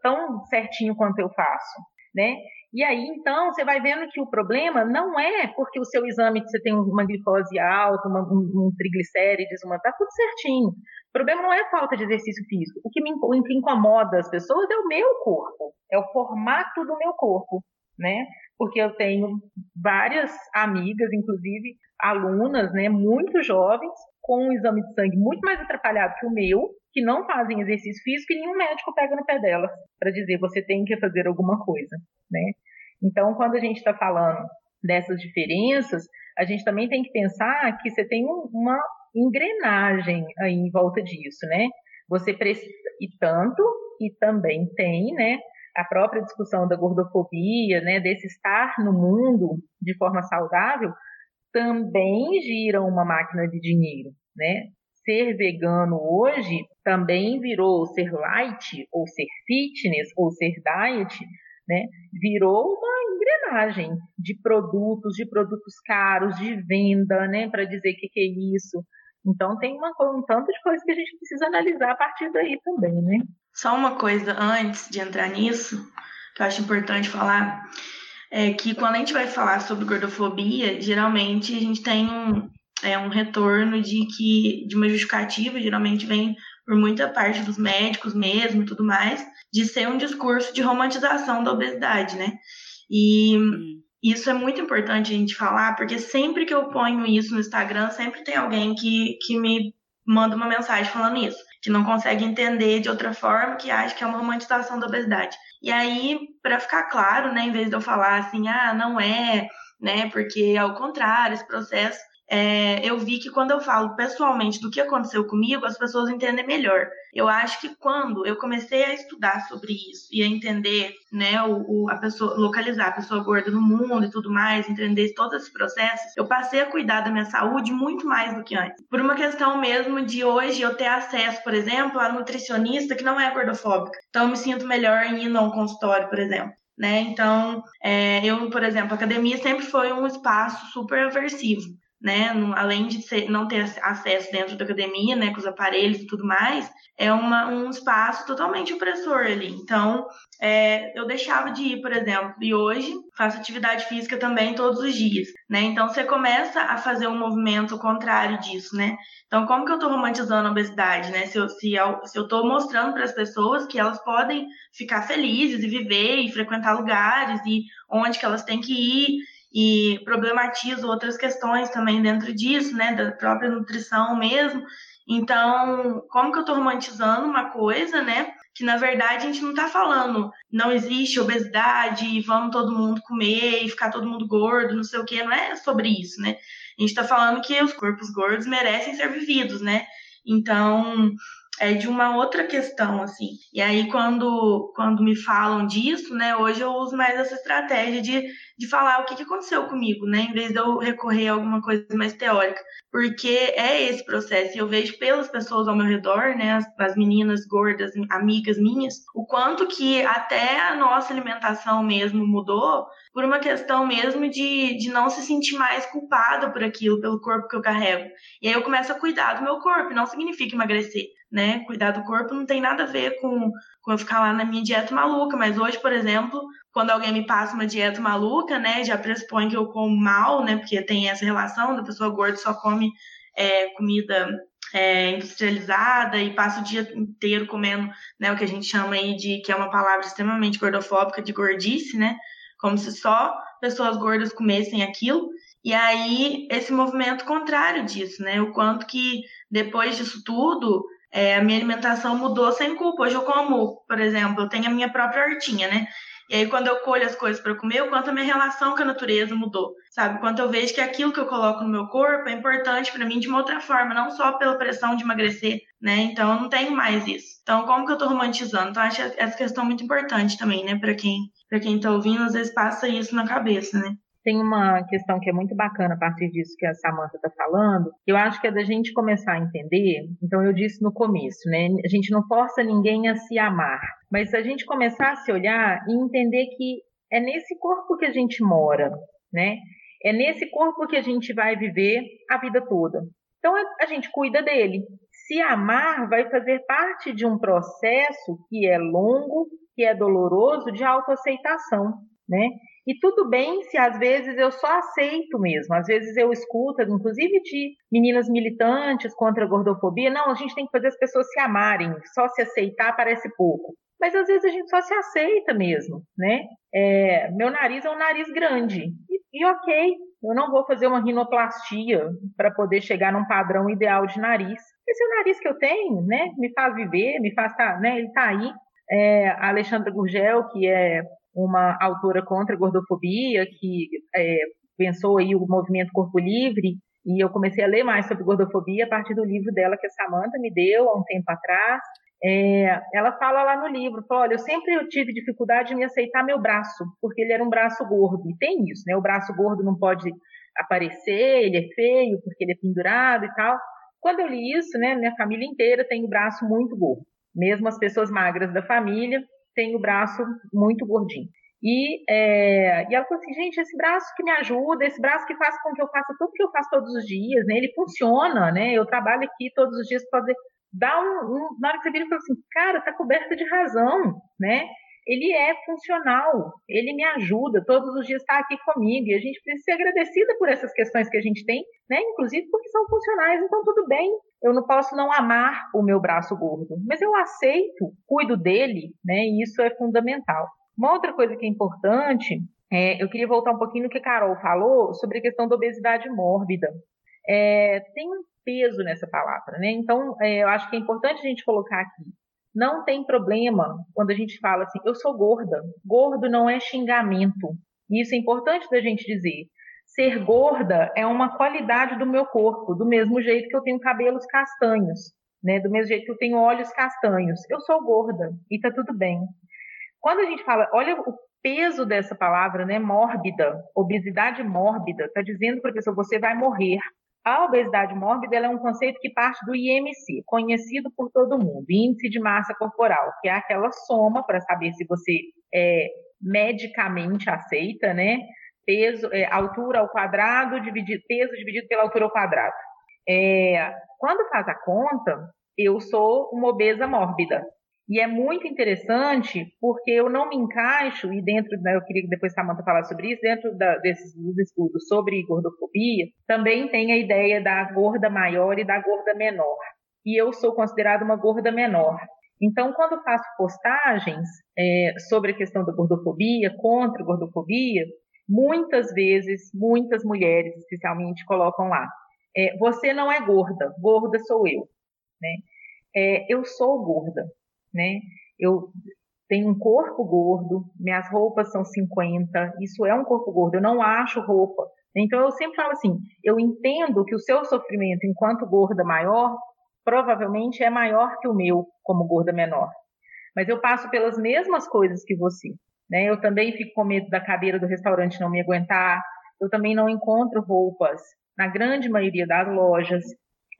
[SPEAKER 6] tão certinho quanto eu faço né? E aí, então, você vai vendo que o problema não é porque o seu exame você tem uma glicose alta, uma, um, um triglicérides, uma tá tudo certinho. O problema não é falta de exercício físico. O que me o que incomoda as pessoas é o meu corpo, é o formato do meu corpo, né? Porque eu tenho várias amigas, inclusive alunas, né, muito jovens, com um exame de sangue muito mais atrapalhado que o meu, que não fazem exercício físico e nenhum médico pega no pé delas para dizer você tem que fazer alguma coisa, né? Então, quando a gente está falando dessas diferenças, a gente também tem que pensar que você tem uma engrenagem aí em volta disso, né? Você precisa, e tanto, e também tem, né, a própria discussão da gordofobia, né, desse estar no mundo de forma saudável, também gira uma máquina de dinheiro, né? ser vegano hoje também virou ser light, ou ser fitness, ou ser diet, né? Virou uma engrenagem de produtos, de produtos caros, de venda, né? Para dizer o que, que é isso. Então tem uma, um tanto de coisa que a gente precisa analisar a partir daí também, né?
[SPEAKER 7] Só uma coisa antes de entrar nisso, que eu acho importante falar, é que quando a gente vai falar sobre gordofobia, geralmente a gente tem um, é, um retorno de que de uma justificativa, geralmente vem por muita parte dos médicos mesmo e tudo mais, de ser um discurso de romantização da obesidade, né? E isso é muito importante a gente falar, porque sempre que eu ponho isso no Instagram, sempre tem alguém que, que me manda uma mensagem falando isso, que não consegue entender de outra forma, que acha que é uma romantização da obesidade. E aí, para ficar claro, né, em vez de eu falar assim, ah, não é, né, porque ao contrário, esse processo é, eu vi que quando eu falo pessoalmente do que aconteceu comigo, as pessoas entendem melhor. Eu acho que quando eu comecei a estudar sobre isso e a entender, né, o, o, a pessoa, localizar a pessoa gorda no mundo e tudo mais, entender todos esses processos, eu passei a cuidar da minha saúde muito mais do que antes. Por uma questão mesmo de hoje eu ter acesso, por exemplo, a nutricionista que não é gordofóbica. Então eu me sinto melhor em ir no consultório, por exemplo. Né? Então, é, eu, por exemplo, a academia sempre foi um espaço super aversivo né? Além de ser, não ter acesso dentro da academia, né, com os aparelhos e tudo mais, é uma, um espaço totalmente opressor ali. Então, é, eu deixava de ir, por exemplo, e hoje faço atividade física também todos os dias, né? Então, você começa a fazer um movimento contrário disso, né? Então, como que eu estou romantizando a obesidade, né? Se eu, se eu, se eu mostrando para as pessoas que elas podem ficar felizes e viver e frequentar lugares e onde que elas têm que ir e problematizo outras questões também dentro disso, né, da própria nutrição mesmo. Então, como que eu estou romantizando uma coisa, né, que na verdade a gente não está falando não existe obesidade, vamos todo mundo comer e ficar todo mundo gordo, não sei o que, não é sobre isso, né? A gente está falando que os corpos gordos merecem ser vividos, né? Então, é de uma outra questão, assim. E aí, quando, quando me falam disso, né, hoje eu uso mais essa estratégia de, de falar o que, que aconteceu comigo, né, em vez de eu recorrer a alguma coisa mais teórica. Porque é esse processo, e eu vejo pelas pessoas ao meu redor, né, as, as meninas gordas, amigas minhas, o quanto que até a nossa alimentação mesmo mudou por uma questão mesmo de, de não se sentir mais culpada por aquilo, pelo corpo que eu carrego. E aí eu começo a cuidar do meu corpo, não significa emagrecer né? Cuidar do corpo não tem nada a ver com, com eu ficar lá na minha dieta maluca, mas hoje, por exemplo, quando alguém me passa uma dieta maluca, né, já pressupõe que eu como mal, né, porque tem essa relação da pessoa gorda só come é, comida é, industrializada e passa o dia inteiro comendo, né, o que a gente chama aí de, que é uma palavra extremamente gordofóbica, de gordice, né, como se só pessoas gordas comessem aquilo. E aí, esse movimento contrário disso, né, o quanto que depois disso tudo, é, a minha alimentação mudou sem culpa. Hoje eu como, por exemplo, eu tenho a minha própria hortinha, né? E aí, quando eu colho as coisas para comer, o quanto a minha relação com a natureza mudou, sabe? Quanto eu vejo que aquilo que eu coloco no meu corpo é importante para mim de uma outra forma, não só pela pressão de emagrecer, né? Então, eu não tenho mais isso. Então, como que eu tô romantizando? Então, acho essa questão muito importante também, né? Para quem, para quem tá ouvindo, às vezes passa isso na cabeça, né?
[SPEAKER 6] Tem uma questão que é muito bacana a partir disso que a Samantha está falando. Eu acho que é da gente começar a entender. Então, eu disse no começo, né? A gente não força ninguém a se amar, mas a gente começar a se olhar e entender que é nesse corpo que a gente mora, né? É nesse corpo que a gente vai viver a vida toda. Então, a gente cuida dele. Se amar vai fazer parte de um processo que é longo, que é doloroso, de autoaceitação, né? E tudo bem se às vezes eu só aceito mesmo. Às vezes eu escuto, inclusive de meninas militantes contra a gordofobia, não, a gente tem que fazer as pessoas se amarem, só se aceitar parece pouco. Mas às vezes a gente só se aceita mesmo, né? É, meu nariz é um nariz grande. E, e ok, eu não vou fazer uma rinoplastia para poder chegar num padrão ideal de nariz. Esse é o nariz que eu tenho, né? Me faz viver, me faz tá, né? Ele tá aí. É, a Alexandra Gurgel, que é uma autora contra a gordofobia, que é, pensou aí o movimento Corpo Livre, e eu comecei a ler mais sobre gordofobia a partir do livro dela que a Samantha me deu há um tempo atrás. É, ela fala lá no livro, fala, olha, eu sempre tive dificuldade em me aceitar meu braço, porque ele era um braço gordo, e tem isso, né? O braço gordo não pode aparecer, ele é feio, porque ele é pendurado e tal. Quando eu li isso, né, minha família inteira tem o braço muito gordo. Mesmo as pessoas magras da família tem o braço muito gordinho. E, é, e ela falou assim, gente, esse braço que me ajuda, esse braço que faz com que eu faça tudo que eu faço todos os dias, né? Ele funciona, né? Eu trabalho aqui todos os dias para fazer. Dá um, um, na hora que você vira e fala assim, cara, tá coberta de razão, né? Ele é funcional, ele me ajuda, todos os dias está aqui comigo, e a gente precisa ser agradecida por essas questões que a gente tem, né? Inclusive porque são funcionais, então tudo bem. Eu não posso não amar o meu braço gordo, mas eu aceito, cuido dele, né? E isso é fundamental. Uma outra coisa que é importante, é, eu queria voltar um pouquinho no que a Carol falou sobre a questão da obesidade mórbida. É, tem um peso nessa palavra, né? Então, é, eu acho que é importante a gente colocar aqui. Não tem problema quando a gente fala assim, eu sou gorda. Gordo não é xingamento. Isso é importante da gente dizer. Ser gorda é uma qualidade do meu corpo, do mesmo jeito que eu tenho cabelos castanhos, né? Do mesmo jeito que eu tenho olhos castanhos. Eu sou gorda e tá tudo bem. Quando a gente fala, olha o peso dessa palavra, né, mórbida, obesidade mórbida, está dizendo para a pessoa, você vai morrer. A obesidade mórbida é um conceito que parte do IMC, conhecido por todo mundo, Índice de Massa Corporal, que é aquela soma para saber se você é medicamente aceita, né? Peso, é, altura ao quadrado, dividido, peso dividido pela altura ao quadrado. É, quando faz a conta, eu sou uma obesa mórbida. E é muito interessante porque eu não me encaixo, e dentro, né, eu queria que depois Samanta falasse sobre isso, dentro da, desses dos estudos sobre gordofobia, também tem a ideia da gorda maior e da gorda menor. E eu sou considerada uma gorda menor. Então, quando faço postagens é, sobre a questão da gordofobia, contra a gordofobia, muitas vezes, muitas mulheres, especialmente, colocam lá: é, você não é gorda, gorda sou eu. Né? É, eu sou gorda, né? Eu tenho um corpo gordo, minhas roupas são 50, isso é um corpo gordo, eu não acho roupa. Então eu sempre falo assim, eu entendo que o seu sofrimento enquanto gorda maior provavelmente é maior que o meu como gorda menor. Mas eu passo pelas mesmas coisas que você, né? Eu também fico com medo da cadeira do restaurante não me aguentar, eu também não encontro roupas na grande maioria das lojas,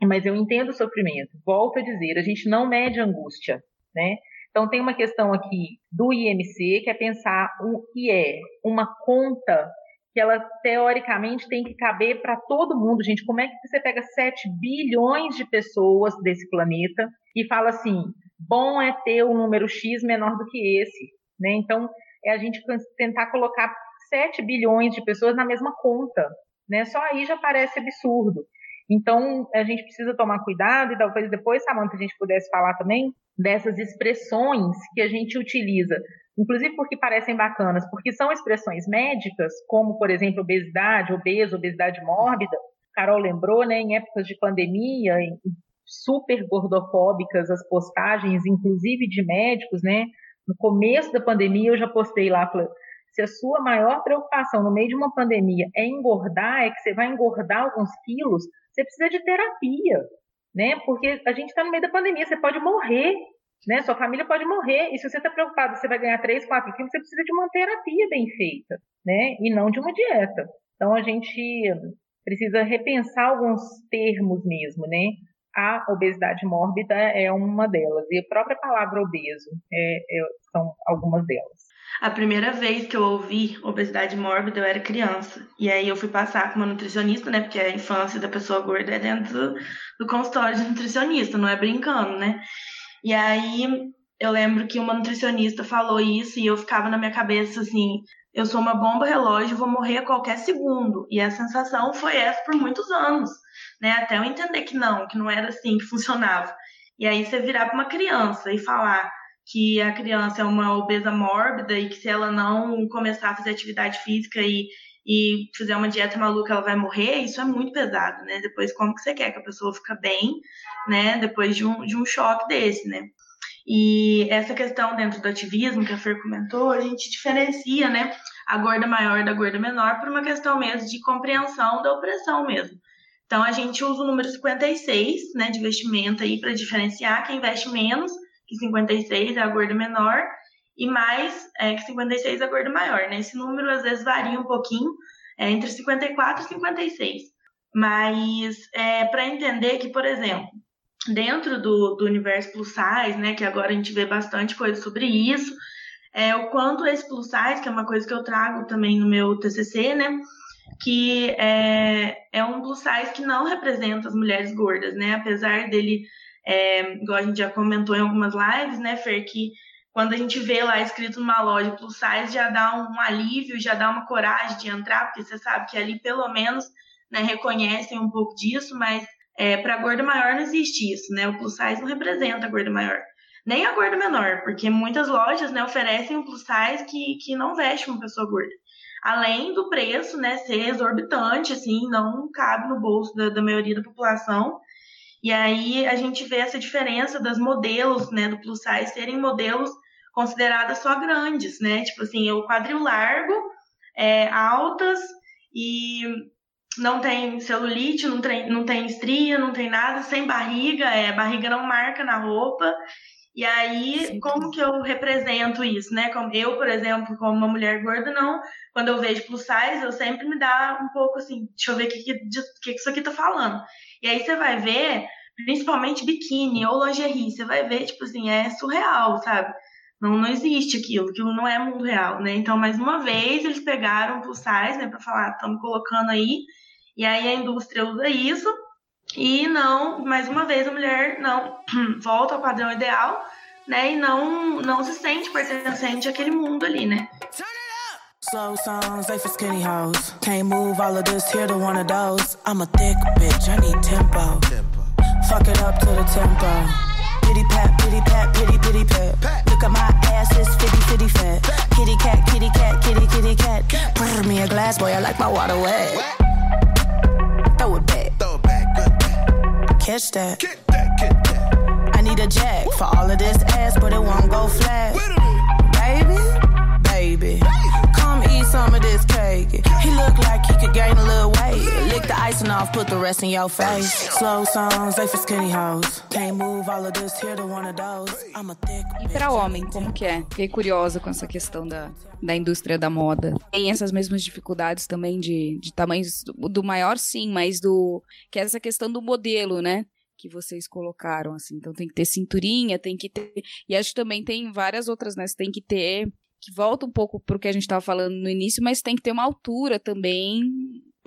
[SPEAKER 6] mas eu entendo o sofrimento. Volto a dizer, a gente não mede angústia, né? Então tem uma questão aqui do IMC que é pensar o que é uma conta que ela teoricamente tem que caber para todo mundo, gente. Como é que você pega 7 bilhões de pessoas desse planeta e fala assim, bom é ter um número X menor do que esse, né? Então é a gente tentar colocar 7 bilhões de pessoas na mesma conta, né? Só aí já parece absurdo. Então, a gente precisa tomar cuidado e talvez depois, Samanta, a gente pudesse falar também dessas expressões que a gente utiliza, inclusive porque parecem bacanas, porque são expressões médicas, como, por exemplo, obesidade, obeso, obesidade mórbida. Carol lembrou, né, em épocas de pandemia, super gordofóbicas as postagens, inclusive de médicos, né? No começo da pandemia eu já postei lá, falei, se a sua maior preocupação no meio de uma pandemia é engordar, é que você vai engordar alguns quilos, você precisa de terapia né? Porque a gente está no meio da pandemia, você pode morrer, né? Sua família pode morrer. E se você está preocupado, você vai ganhar 3, 4 quilos, você precisa de uma terapia bem feita, né? E não de uma dieta. Então a gente precisa repensar alguns termos mesmo, né? A obesidade mórbida é uma delas, e a própria palavra obeso é, é, são algumas delas.
[SPEAKER 7] A primeira vez que eu ouvi obesidade mórbida, eu era criança. E aí eu fui passar com uma nutricionista, né? Porque a infância da pessoa gorda é dentro do, do consultório de nutricionista, não é brincando, né? E aí eu lembro que uma nutricionista falou isso e eu ficava na minha cabeça assim: eu sou uma bomba relógio, vou morrer a qualquer segundo. E a sensação foi essa por muitos anos, né? Até eu entender que não, que não era assim que funcionava. E aí você virar para uma criança e falar que a criança é uma obesa mórbida e que se ela não começar a fazer atividade física e, e fizer uma dieta maluca, ela vai morrer, isso é muito pesado, né? Depois, como que você quer que a pessoa fique bem, né? Depois de um, de um choque desse, né? E essa questão dentro do ativismo que a Fer comentou, a gente diferencia, né? A gorda maior da gorda menor por uma questão mesmo de compreensão da opressão mesmo. Então, a gente usa o número 56, né, de vestimenta aí para diferenciar quem veste menos que 56 é a gorda menor, e mais é, que 56 é a gorda maior, né? Esse número às vezes varia um pouquinho, é, entre 54 e 56. Mas é, para entender que, por exemplo, dentro do, do universo plus size, né, que agora a gente vê bastante coisa sobre isso, é o quanto esse plus size, que é uma coisa que eu trago também no meu TCC, né? Que é, é um plus size que não representa as mulheres gordas, né? Apesar dele, é, igual a gente já comentou em algumas lives, né, Fer, que quando a gente vê lá escrito numa loja plus size, já dá um alívio, já dá uma coragem de entrar, porque você sabe que ali pelo menos né, reconhecem um pouco disso, mas é, para gorda maior não existe isso, né? O plus size não representa a gorda maior. Nem a gorda menor, porque muitas lojas né, oferecem um plus size que, que não veste uma pessoa gorda. Além do preço né, ser exorbitante, assim, não cabe no bolso da, da maioria da população. E aí a gente vê essa diferença das modelos né, do plus size serem modelos consideradas só grandes, né? Tipo assim, o quadril largo, é, altas e não tem celulite, não tem, não tem estria, não tem nada, sem barriga, é, barriga não marca na roupa. E aí, Sim. como que eu represento isso, né? Como eu, por exemplo, como uma mulher gorda, não. Quando eu vejo plus size, eu sempre me dá um pouco assim, deixa eu ver o que, que, que isso aqui tá falando. E aí você vai ver, principalmente biquíni ou lingerie, você vai ver, tipo assim, é surreal, sabe? Não, não existe aquilo, aquilo não é mundo real, né? Então, mais uma vez, eles pegaram plus size, né, pra falar, estamos colocando aí, e aí a indústria usa isso e não, mais uma vez, a mulher não volta ao padrão ideal, né? E não, não se sente pertencente àquele mundo ali, né? Slow songs, they for skinny hoes. Can't move all of this here to one of those. I'm a thick bitch, I need tempo. Fuck it up to the tempo. Pity pat, pity pat, pity pity pat. Look at my ass, it's fitty fitty fat. Kitty cat, kitty cat, kitty kitty cat. Pour me a glass, boy, I like my water wet. Throw it back. Throw it back, good back. Catch that. Get that, get that. I need a jack for all of this ass, but it won't go flat. Baby, baby, come eat some of this cake. He look like he could gain a little weight. Lick the icing off, put the rest in your face. Slow songs, they for skinny hoes. Can't move all of this here to one of those. I'm a thick. E pra homem, como que é? Fiquei curiosa com essa questão da da indústria da moda. Tem essas mesmas dificuldades também de, de tamanhos do, do maior, sim, mas do. que é essa questão do modelo, né? que vocês colocaram, assim. Então tem que ter cinturinha, tem que ter. E acho que também tem várias outras, né? Você tem que ter. Que volta um pouco pro que a gente estava falando no início, mas tem que ter uma altura também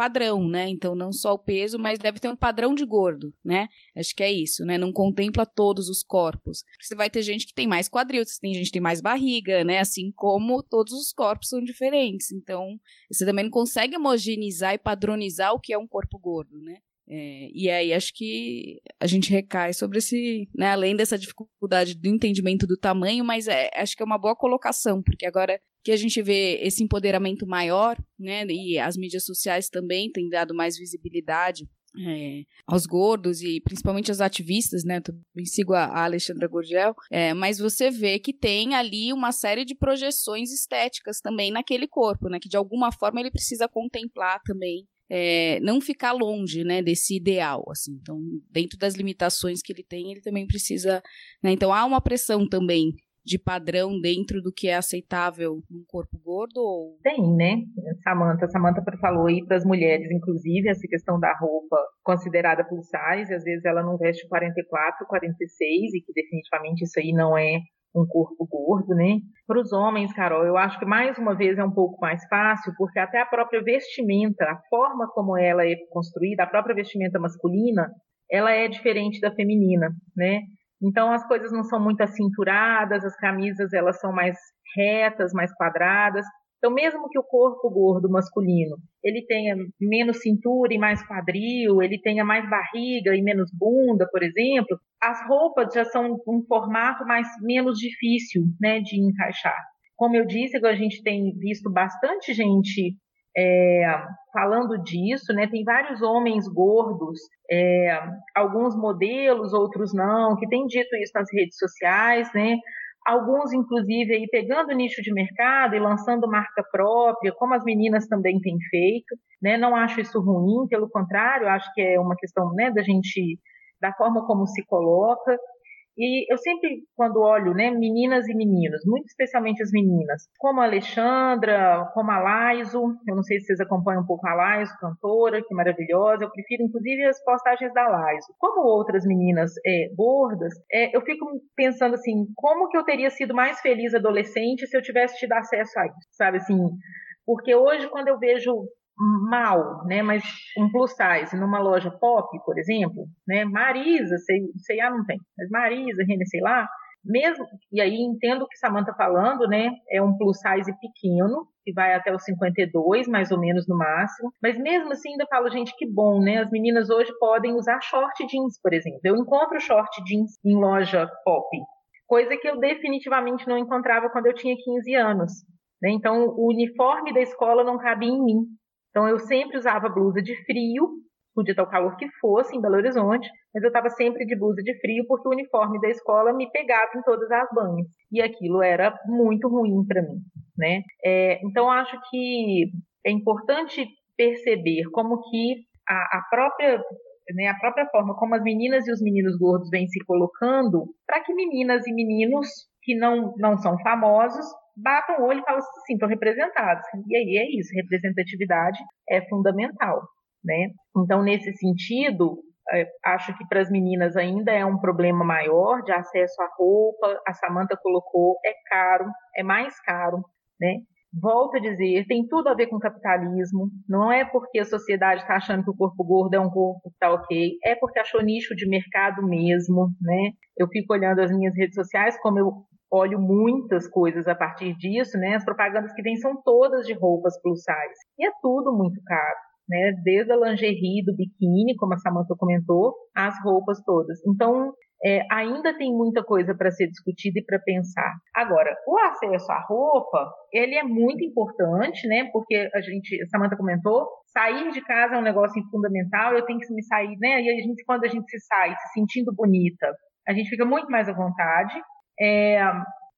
[SPEAKER 7] padrão, né? Então não só o peso, mas deve ter um padrão de gordo, né? Acho que é isso, né? Não contempla todos os corpos. Você vai ter gente que tem mais quadril, você tem gente que tem mais barriga, né? Assim como todos os corpos são diferentes. Então, você também não consegue homogeneizar e padronizar o que é um corpo gordo, né? É, e aí acho que a gente recai sobre esse, né, além dessa dificuldade do entendimento do tamanho, mas é, acho que é uma boa colocação, porque agora que a gente vê esse empoderamento maior, né, e as mídias sociais também têm dado mais visibilidade é, aos gordos e principalmente aos ativistas, né? Também sigo a, Alexandra Gurgel, é, mas você vê que tem ali uma série de projeções estéticas também naquele corpo, né? Que de alguma forma ele precisa contemplar também é, não ficar longe, né, desse ideal, assim. Então, dentro das limitações que ele tem, ele também precisa, né? Então, há uma pressão também de padrão dentro do que é aceitável num corpo gordo? Ou...
[SPEAKER 6] Tem, né? Samantha, Samantha falou aí para as mulheres, inclusive, essa questão da roupa considerada plus size, às vezes ela não veste 44, 46, e que definitivamente isso aí não é um corpo gordo, né? Para os homens, Carol, eu acho que mais uma vez é um pouco mais fácil, porque até a própria vestimenta, a forma como ela é construída, a própria vestimenta masculina, ela é diferente da feminina, né? Então as coisas não são muito acinturadas, as camisas elas são mais retas, mais quadradas. Então, mesmo que o corpo gordo masculino ele tenha menos cintura e mais quadril, ele tenha mais barriga e menos bunda, por exemplo, as roupas já são um formato mais menos difícil, né, de encaixar. Como eu disse, a gente tem visto bastante gente é, falando disso, né? Tem vários homens gordos, é, alguns modelos, outros não, que têm dito isso nas redes sociais, né? Alguns inclusive aí pegando nicho de mercado e lançando marca própria, como as meninas também têm feito, né? Não acho isso ruim, pelo contrário, acho que é uma questão, né, da gente da forma como se coloca. E eu sempre, quando olho, né, meninas e meninos, muito especialmente as meninas, como a Alexandra, como a Laiso, eu não sei se vocês acompanham um pouco a Laiso, cantora, que maravilhosa, eu prefiro inclusive as postagens da Laiso. Como outras meninas é, gordas, é, eu fico pensando assim, como que eu teria sido mais feliz adolescente se eu tivesse tido acesso a isso, sabe assim? Porque hoje, quando eu vejo mal, né, mas um plus size numa loja pop, por exemplo, né, Marisa, sei, sei lá, não tem, mas Marisa, Renner, sei lá, mesmo, e aí entendo o que Samantha falando, né, é um plus size pequeno, que vai até os 52, mais ou menos no máximo, mas mesmo assim ainda falo, gente, que bom, né, as meninas hoje podem usar short jeans, por exemplo, eu encontro short jeans em loja pop, coisa que eu definitivamente não encontrava quando eu tinha 15 anos, né, então o uniforme da escola não cabia em mim, então eu sempre usava blusa de frio, podia estar o calor que fosse em Belo Horizonte, mas eu estava sempre de blusa de frio porque o uniforme da escola me pegava em todas as banhas e aquilo era muito ruim para mim, né? É, então acho que é importante perceber como que a, a própria né, a própria forma como as meninas e os meninos gordos vêm se colocando para que meninas e meninos que não, não são famosos batam o olho e falam assim, estão representados. E aí é isso, representatividade é fundamental, né? Então, nesse sentido, é, acho que para as meninas ainda é um problema maior de acesso à roupa, a Samanta colocou, é caro, é mais caro, né? Volto a dizer, tem tudo a ver com capitalismo. Não é porque a sociedade está achando que o corpo gordo é um corpo que está ok, é porque achou nicho de mercado mesmo, né? Eu fico olhando as minhas redes sociais, como eu olho muitas coisas a partir disso, né? As propagandas que vêm são todas de roupas plus size. E é tudo muito caro, né? Desde a lingerie, do biquíni, como a Samantha comentou, as roupas todas. Então, é, ainda tem muita coisa para ser discutida e para pensar. Agora, o acesso à roupa, ele é muito importante, né? Porque a gente, a Samantha comentou, sair de casa é um negócio fundamental, eu tenho que me sair, né? E a gente, quando a gente se sai se sentindo bonita, a gente fica muito mais à vontade. É,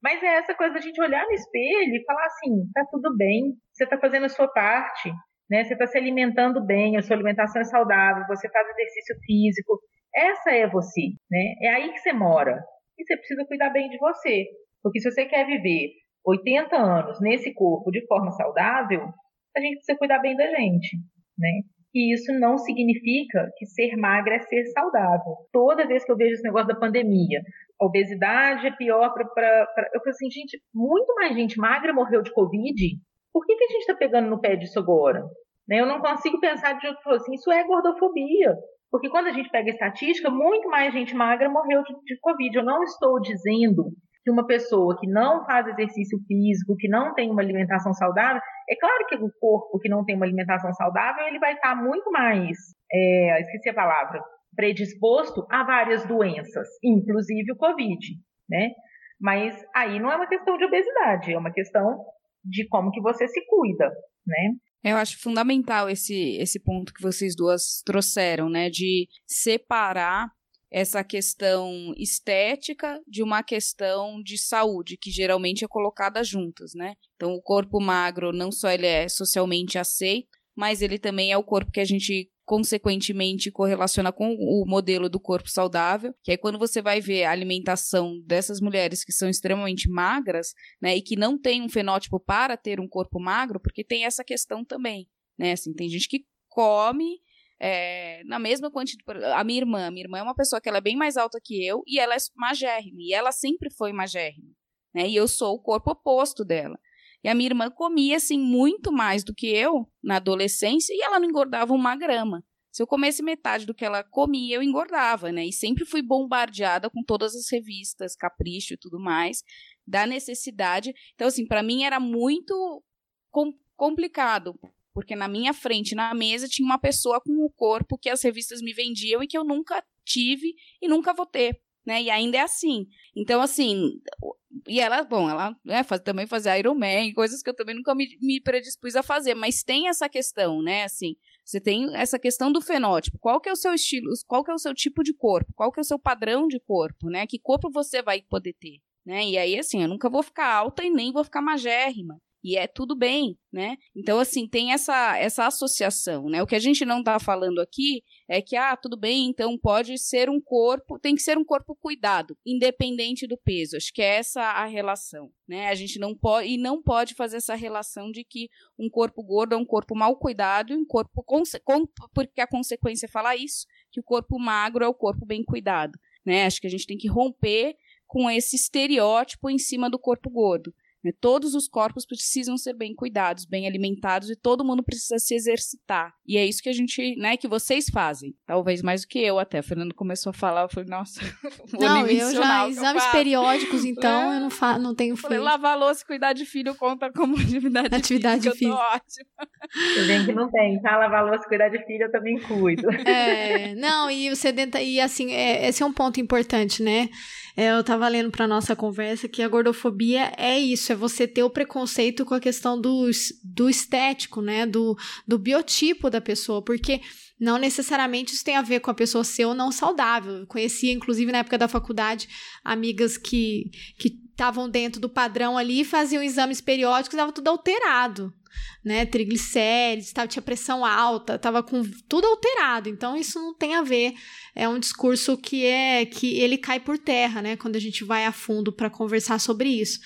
[SPEAKER 6] mas é essa coisa da gente olhar no espelho e falar assim, tá tudo bem, você está fazendo a sua parte, né? Você está se alimentando bem, a sua alimentação é saudável, você faz exercício físico, essa é você, né? É aí que você mora. E você precisa cuidar bem de você. Porque se você quer viver 80 anos nesse corpo de forma saudável, a gente precisa cuidar bem da gente, né? E isso não significa que ser magra é ser saudável. Toda vez que eu vejo esse negócio da pandemia, obesidade é pior para. Eu falo assim, gente, muito mais gente magra morreu de Covid. Por que, que a gente está pegando no pé disso agora? Né? Eu não consigo pensar de outro assim, isso é gordofobia. Porque quando a gente pega a estatística, muito mais gente magra morreu de, de Covid. Eu não estou dizendo que uma pessoa que não faz exercício físico, que não tem uma alimentação saudável, é claro que o corpo que não tem uma alimentação saudável, ele vai estar muito mais, é, esqueci a palavra, predisposto a várias doenças, inclusive o Covid, né? Mas aí não é uma questão de obesidade, é uma questão de como que você se cuida, né?
[SPEAKER 4] Eu acho fundamental esse, esse ponto que vocês duas trouxeram, né? De separar essa questão estética de uma questão de saúde, que geralmente é colocada juntas, né? Então, o corpo magro não só ele é socialmente aceito, mas ele também é o corpo que a gente consequentemente correlaciona com o modelo do corpo saudável, que é quando você vai ver a alimentação dessas mulheres que são extremamente magras, né, e que não tem um fenótipo para ter um corpo magro, porque tem essa questão também, né, assim, tem gente que come é, na mesma quantidade. A minha irmã, minha irmã é uma pessoa que ela é bem mais alta que eu e ela é magérrima, e ela sempre foi magérrima, né, e eu sou o corpo oposto dela. E a minha irmã comia, assim, muito mais do que eu na adolescência e ela não engordava uma grama. Se eu comesse metade do que ela comia, eu engordava, né? E sempre fui bombardeada com todas as revistas, Capricho e tudo mais, da necessidade. Então, assim, para mim era muito com complicado, porque na minha frente, na mesa, tinha uma pessoa com o corpo que as revistas me vendiam e que eu nunca tive e nunca vou ter né? E ainda é assim. Então, assim, e ela, bom, ela né, faz, também fazia Iron Man, coisas que eu também nunca me, me predispus a fazer, mas tem essa questão, né? Assim, você tem essa questão do fenótipo. Qual que é o seu estilo, qual que é o seu tipo de corpo, qual que é o seu padrão de corpo, né? Que corpo você vai poder ter, né? E aí, assim, eu nunca vou ficar alta e nem vou ficar magérrima. E é tudo bem, né? Então, assim, tem essa, essa associação, né? O que a gente não está falando aqui é que, ah, tudo bem, então pode ser um corpo, tem que ser um corpo cuidado, independente do peso. Acho que é essa a relação, né? A gente não pode, e não pode fazer essa relação de que um corpo gordo é um corpo mal cuidado um corpo, porque a consequência fala isso, que o corpo magro é o corpo bem cuidado, né? Acho que a gente tem que romper com esse estereótipo em cima do corpo gordo. Né? Todos os corpos precisam ser bem cuidados, bem alimentados e todo mundo precisa se exercitar. E é isso que a gente, né, que vocês fazem. Talvez mais do que eu até. A Fernanda começou a falar, eu falei, nossa, vou
[SPEAKER 5] Não, eu já, exames
[SPEAKER 4] eu
[SPEAKER 5] periódicos, então, é. eu não, fa não tenho
[SPEAKER 4] feito. Lavar louça e cuidar de filho conta como atividade,
[SPEAKER 5] atividade
[SPEAKER 4] física.
[SPEAKER 5] física.
[SPEAKER 6] ótima. Eu bem que não tem, tá? Lavar louça e cuidar de filho eu também cuido.
[SPEAKER 5] É, não, e o sedenta, e assim, é, esse é um ponto importante, né? É, eu tava lendo pra nossa conversa que a gordofobia é isso, é você ter o preconceito com a questão do, do estético, né? Do, do biotipo da pessoa, porque não necessariamente isso tem a ver com a pessoa ser ou não saudável. Eu conhecia, inclusive, na época da faculdade, amigas que que estavam dentro do padrão ali, faziam exames periódicos, estava tudo alterado, né? Triglicérides, tava, tinha pressão alta, tava com tudo alterado. Então, isso não tem a ver é um discurso que é que ele cai por terra, né? Quando a gente vai a fundo para conversar sobre isso.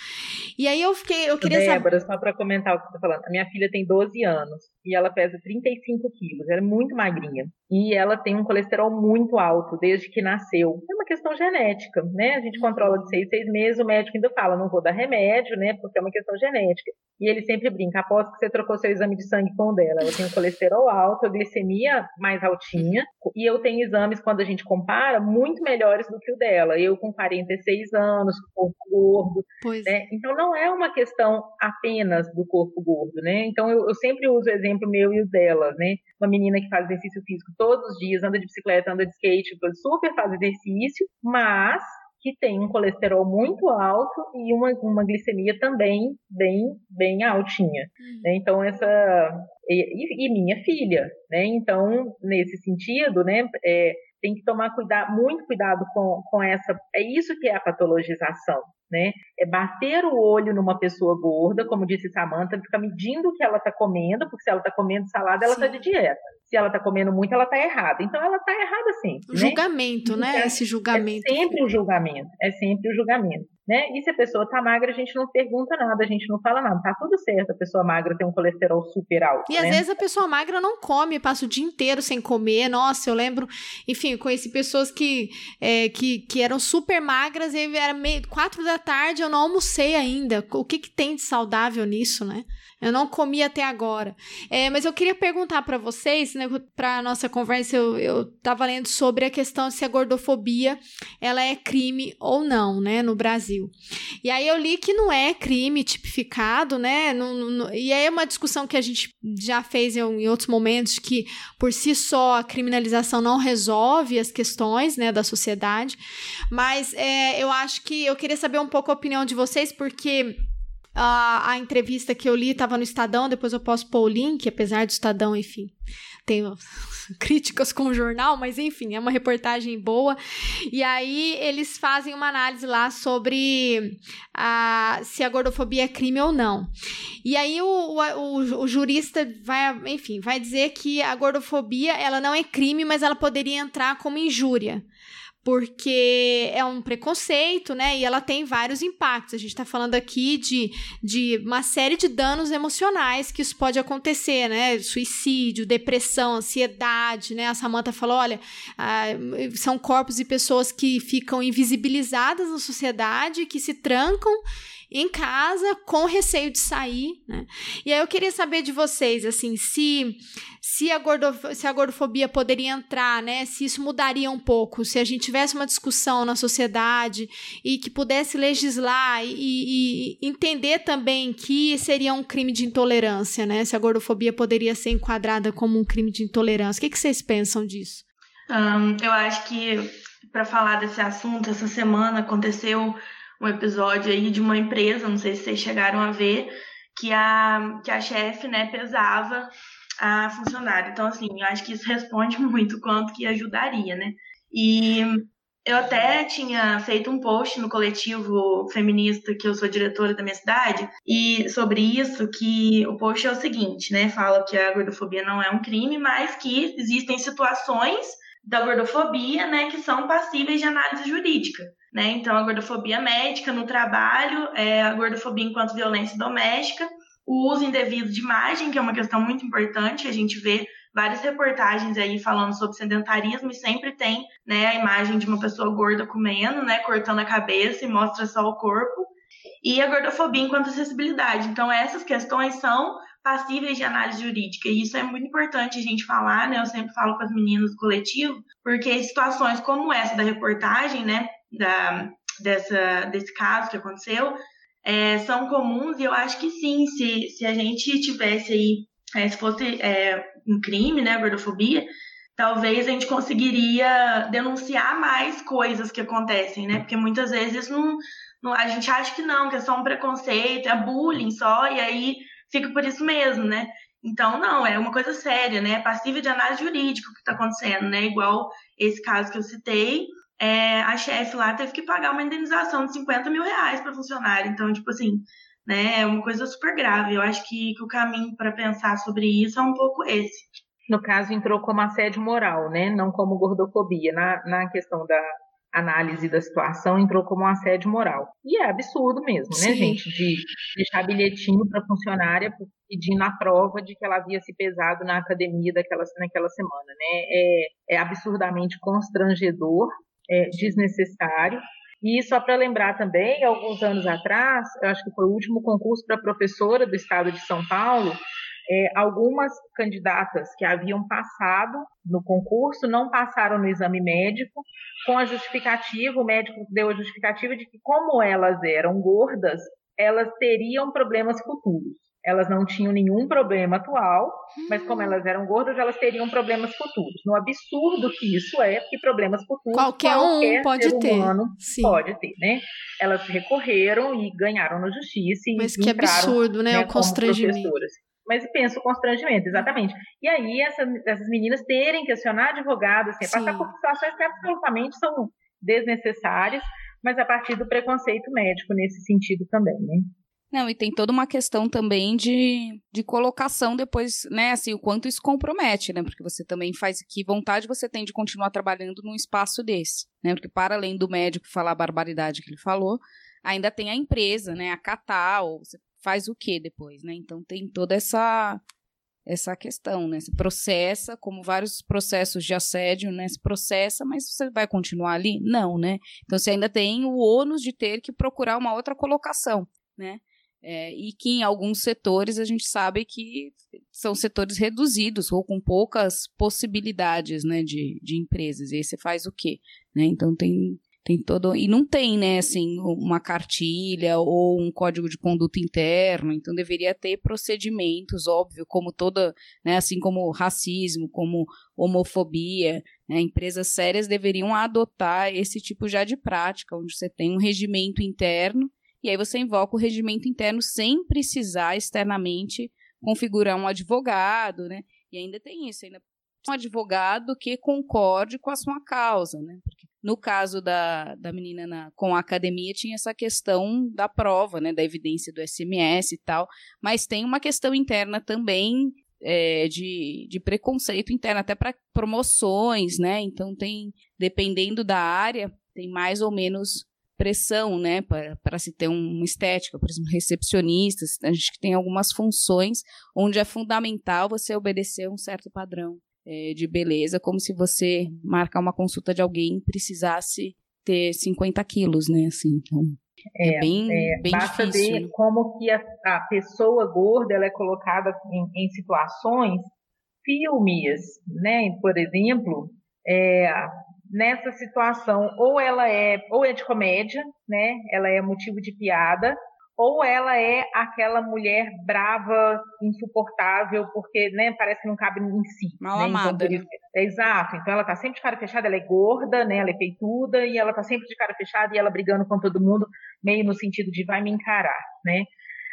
[SPEAKER 5] E aí eu fiquei, eu queria
[SPEAKER 6] Débora,
[SPEAKER 5] saber.
[SPEAKER 6] só para comentar o que você está falando. A minha filha tem 12 anos e ela pesa 35 quilos. Ela é muito magrinha e ela tem um colesterol muito alto desde que nasceu. É uma questão genética, né? A gente controla de seis, seis meses. O médico ainda fala, não vou dar remédio, né? Porque é uma questão genética. E ele sempre brinca, após que você trocou seu exame de sangue com o dela. Ela tem um colesterol alto, a glicemia mais altinha e eu tenho exames quando a gente compara muito melhores do que o dela. Eu com 46 anos, com corpo gordo,
[SPEAKER 5] pois.
[SPEAKER 6] né? Então não é uma questão apenas do corpo gordo, né? Então eu, eu sempre uso o exemplo meu e o dela, né? Uma menina que faz exercício físico todos os dias, anda de bicicleta, anda de skate, super faz exercício, mas que tem um colesterol muito alto e uma, uma glicemia também bem, bem altinha. Uhum. Né? Então, essa. E, e, minha filha, né? Então, nesse sentido, né? É, tem que tomar cuidado, muito cuidado com, com essa. É isso que é a patologização, né? É bater o olho numa pessoa gorda, como disse Samantha, ficar medindo o que ela está comendo, porque se ela está comendo salada, ela está de dieta. Se ela está comendo muito, ela está errada. Então ela está errada sim.
[SPEAKER 5] O né? julgamento, né? Então, Esse julgamento.
[SPEAKER 6] É sempre o julgamento. É sempre o julgamento né? E se a pessoa está magra, a gente não pergunta nada, a gente não fala nada. Tá tudo certo, a pessoa magra tem um colesterol super alto.
[SPEAKER 5] E
[SPEAKER 6] né?
[SPEAKER 5] às vezes a pessoa magra não come, passa o dia inteiro sem comer. Nossa, eu lembro, enfim, eu conheci pessoas que, é, que, que eram super magras e era meio, quatro da tarde, eu não almocei ainda. O que, que tem de saudável nisso, né? Eu não comi até agora. É, mas eu queria perguntar para vocês, né, para nossa conversa, eu, eu tava lendo sobre a questão se a gordofobia ela é crime ou não, né, no Brasil. E aí eu li que não é crime tipificado, né? Não, não, e aí é uma discussão que a gente já fez em, em outros momentos que por si só a criminalização não resolve as questões, né, da sociedade. Mas é, eu acho que eu queria saber um pouco a opinião de vocês porque a, a entrevista que eu li estava no Estadão, depois eu posso pôr o link, apesar do Estadão, enfim, tenho críticas com o jornal, mas enfim, é uma reportagem boa. E aí eles fazem uma análise lá sobre a, se a gordofobia é crime ou não. E aí o, o, o, jurista vai, enfim, vai dizer que a gordofobia ela não é crime, mas ela poderia entrar como injúria porque é um preconceito, né? E ela tem vários impactos. A gente está falando aqui de, de uma série de danos emocionais que isso pode acontecer, né? Suicídio, depressão, ansiedade, né? A Samantha falou: olha, ah, são corpos e pessoas que ficam invisibilizadas na sociedade, que se trancam em casa com receio de sair, né? E aí eu queria saber de vocês, assim, se se a, se a gordofobia poderia entrar, né? Se isso mudaria um pouco, se a gente tivesse uma discussão na sociedade e que pudesse legislar e, e, e entender também que seria um crime de intolerância, né? Se a gordofobia poderia ser enquadrada como um crime de intolerância. O que, que vocês pensam disso?
[SPEAKER 7] Um, eu acho que para falar desse assunto, essa semana aconteceu um episódio aí de uma empresa, não sei se vocês chegaram a ver, que a, que a chefe, né, pesava a funcionária. Então, assim, eu acho que isso responde muito quanto que ajudaria, né? E eu até tinha feito um post no coletivo feminista que eu sou diretora da minha cidade e sobre isso que o post é o seguinte, né? Fala que a gordofobia não é um crime, mas que existem situações da gordofobia, né, que são passíveis de análise jurídica. Né? Então, a gordofobia médica no trabalho, é, a gordofobia enquanto violência doméstica, o uso indevido de imagem, que é uma questão muito importante, a gente vê várias reportagens aí falando sobre sedentarismo e sempre tem né, a imagem de uma pessoa gorda comendo, né, cortando a cabeça e mostra só o corpo. E a gordofobia enquanto acessibilidade. Então, essas questões são passíveis de análise jurídica. E isso é muito importante a gente falar, né? Eu sempre falo com as meninas do coletivo, porque situações como essa da reportagem, né? Da, dessa, desse caso que aconteceu, é, são comuns e eu acho que sim, se, se a gente tivesse aí, é, se fosse é, um crime, né, gordofobia, talvez a gente conseguiria denunciar mais coisas que acontecem, né? Porque muitas vezes não, não, a gente acha que não, que é só um preconceito, é bullying só, e aí fica por isso mesmo, né? Então, não, é uma coisa séria, né? É passível de análise jurídica o que está acontecendo, né? Igual esse caso que eu citei, é, a chefe lá teve que pagar uma indenização de 50 mil reais para funcionário. Então, tipo assim, né? É uma coisa super grave. Eu acho que, que o caminho para pensar sobre isso é um pouco esse.
[SPEAKER 6] No caso, entrou como assédio moral, né? Não como gordofobia. Na, na questão da análise da situação, entrou como assédio moral. E é absurdo mesmo, né,
[SPEAKER 5] Sim.
[SPEAKER 6] gente? De deixar bilhetinho para funcionária pedindo a prova de que ela havia se pesado na academia daquela, naquela semana, né? É, é absurdamente constrangedor, é desnecessário. E só para lembrar também, alguns anos atrás, eu acho que foi o último concurso para professora do estado de São Paulo, é, algumas candidatas que haviam passado no concurso não passaram no exame médico, com a justificativa, o médico deu a justificativa de que, como elas eram gordas, elas teriam problemas futuros. Elas não tinham nenhum problema atual, mas como elas eram gordas, elas teriam problemas futuros. No absurdo que isso é, porque problemas futuros
[SPEAKER 5] Qualquer um pode
[SPEAKER 6] ser
[SPEAKER 5] ter.
[SPEAKER 6] humano
[SPEAKER 5] Sim.
[SPEAKER 6] pode ter, né? Elas recorreram e ganharam na justiça e
[SPEAKER 5] Mas que
[SPEAKER 6] entraram
[SPEAKER 5] absurdo, né? o
[SPEAKER 6] como
[SPEAKER 5] constrangimento.
[SPEAKER 6] Mas penso o constrangimento, exatamente. E aí, essa- essas meninas terem que acionar advogados, assim,
[SPEAKER 5] Sim.
[SPEAKER 6] passar por situações que absolutamente são desnecessárias, mas a partir do preconceito médico nesse sentido também, né?
[SPEAKER 4] Não, e tem toda uma questão também de, de colocação depois, né, assim, o quanto isso compromete, né, porque você também faz, que vontade você tem de continuar trabalhando num espaço desse, né, porque para além do médico falar a barbaridade que ele falou, ainda tem a empresa, né, a Catal, você faz o que depois, né, então tem toda essa essa questão, né, você processa, como vários processos de assédio, né, se processa, mas você vai continuar ali? Não, né, então você ainda tem o ônus de ter que procurar uma outra colocação, né, é, e que em alguns setores a gente sabe que são setores reduzidos ou com poucas possibilidades né, de, de empresas. E aí você faz o quê? Né? Então tem, tem todo. E não tem, né, assim, uma cartilha ou um código de conduta interno, então deveria ter procedimentos, óbvio, como toda, né, assim como racismo, como homofobia, né, empresas sérias deveriam adotar esse tipo já de prática, onde você tem um regimento interno e aí você invoca o regimento interno sem precisar externamente configurar um advogado, né? E ainda tem isso, ainda um advogado que concorde com a sua causa, né? Porque no caso da, da menina na, com a academia tinha essa questão da prova, né? Da evidência do SMS e tal, mas tem uma questão interna também é, de, de preconceito interno, até para promoções, né? Então tem, dependendo da área, tem mais ou menos pressão, né, para se ter uma estética, por exemplo, recepcionistas, a gente tem algumas funções onde é fundamental você obedecer um certo padrão é, de beleza, como se você marcar uma consulta de alguém precisasse ter 50 quilos, né, assim, então é, é bem, é, bem
[SPEAKER 6] basta
[SPEAKER 4] difícil.
[SPEAKER 6] ver como que a, a, pessoa gorda ela é colocada em, em situações, filmes, né, por exemplo, é, nessa situação, ou ela é, ou é de comédia, né? Ela é motivo de piada, ou ela é aquela mulher brava, insuportável, porque, né, parece que não cabe em si.
[SPEAKER 4] Mal
[SPEAKER 6] né?
[SPEAKER 4] amada.
[SPEAKER 6] Então, é, exato. Então ela tá sempre de cara fechada, ela é gorda, né? Ela é peituda e ela tá sempre de cara fechada e ela brigando com todo mundo, meio no sentido de vai me encarar, né?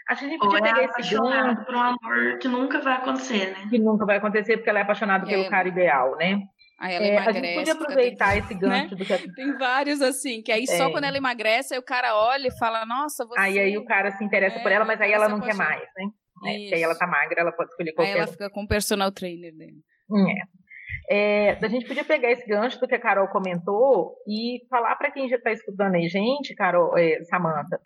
[SPEAKER 7] Acho que a gente podia pegar é esse ganho. por um amor que nunca vai acontecer, né?
[SPEAKER 6] Que nunca vai acontecer porque ela é apaixonada é. pelo cara ideal, né?
[SPEAKER 4] Aí ela
[SPEAKER 6] É, a
[SPEAKER 4] emagrece.
[SPEAKER 6] gente podia aproveitar
[SPEAKER 4] tentando-
[SPEAKER 6] esse gancho do que
[SPEAKER 4] Tem vários assim, que aí só
[SPEAKER 6] É.
[SPEAKER 4] quando ela emagrece, aí o cara olha e fala, nossa, você.
[SPEAKER 6] Aí, aí o cara se interessa
[SPEAKER 4] É,
[SPEAKER 6] por ela, mas aí
[SPEAKER 4] ela
[SPEAKER 6] ela não quer mais, né? É, porque aí ela tá magra, ela pode escolher
[SPEAKER 4] Aí
[SPEAKER 6] qualquer
[SPEAKER 4] ela
[SPEAKER 6] um.
[SPEAKER 4] fica com o personal trainer dele.
[SPEAKER 6] É. É, a gente podia pegar esse gancho do que a Carol comentou e falar para quem já está escutando aí, gente, Carol, é, Samantha,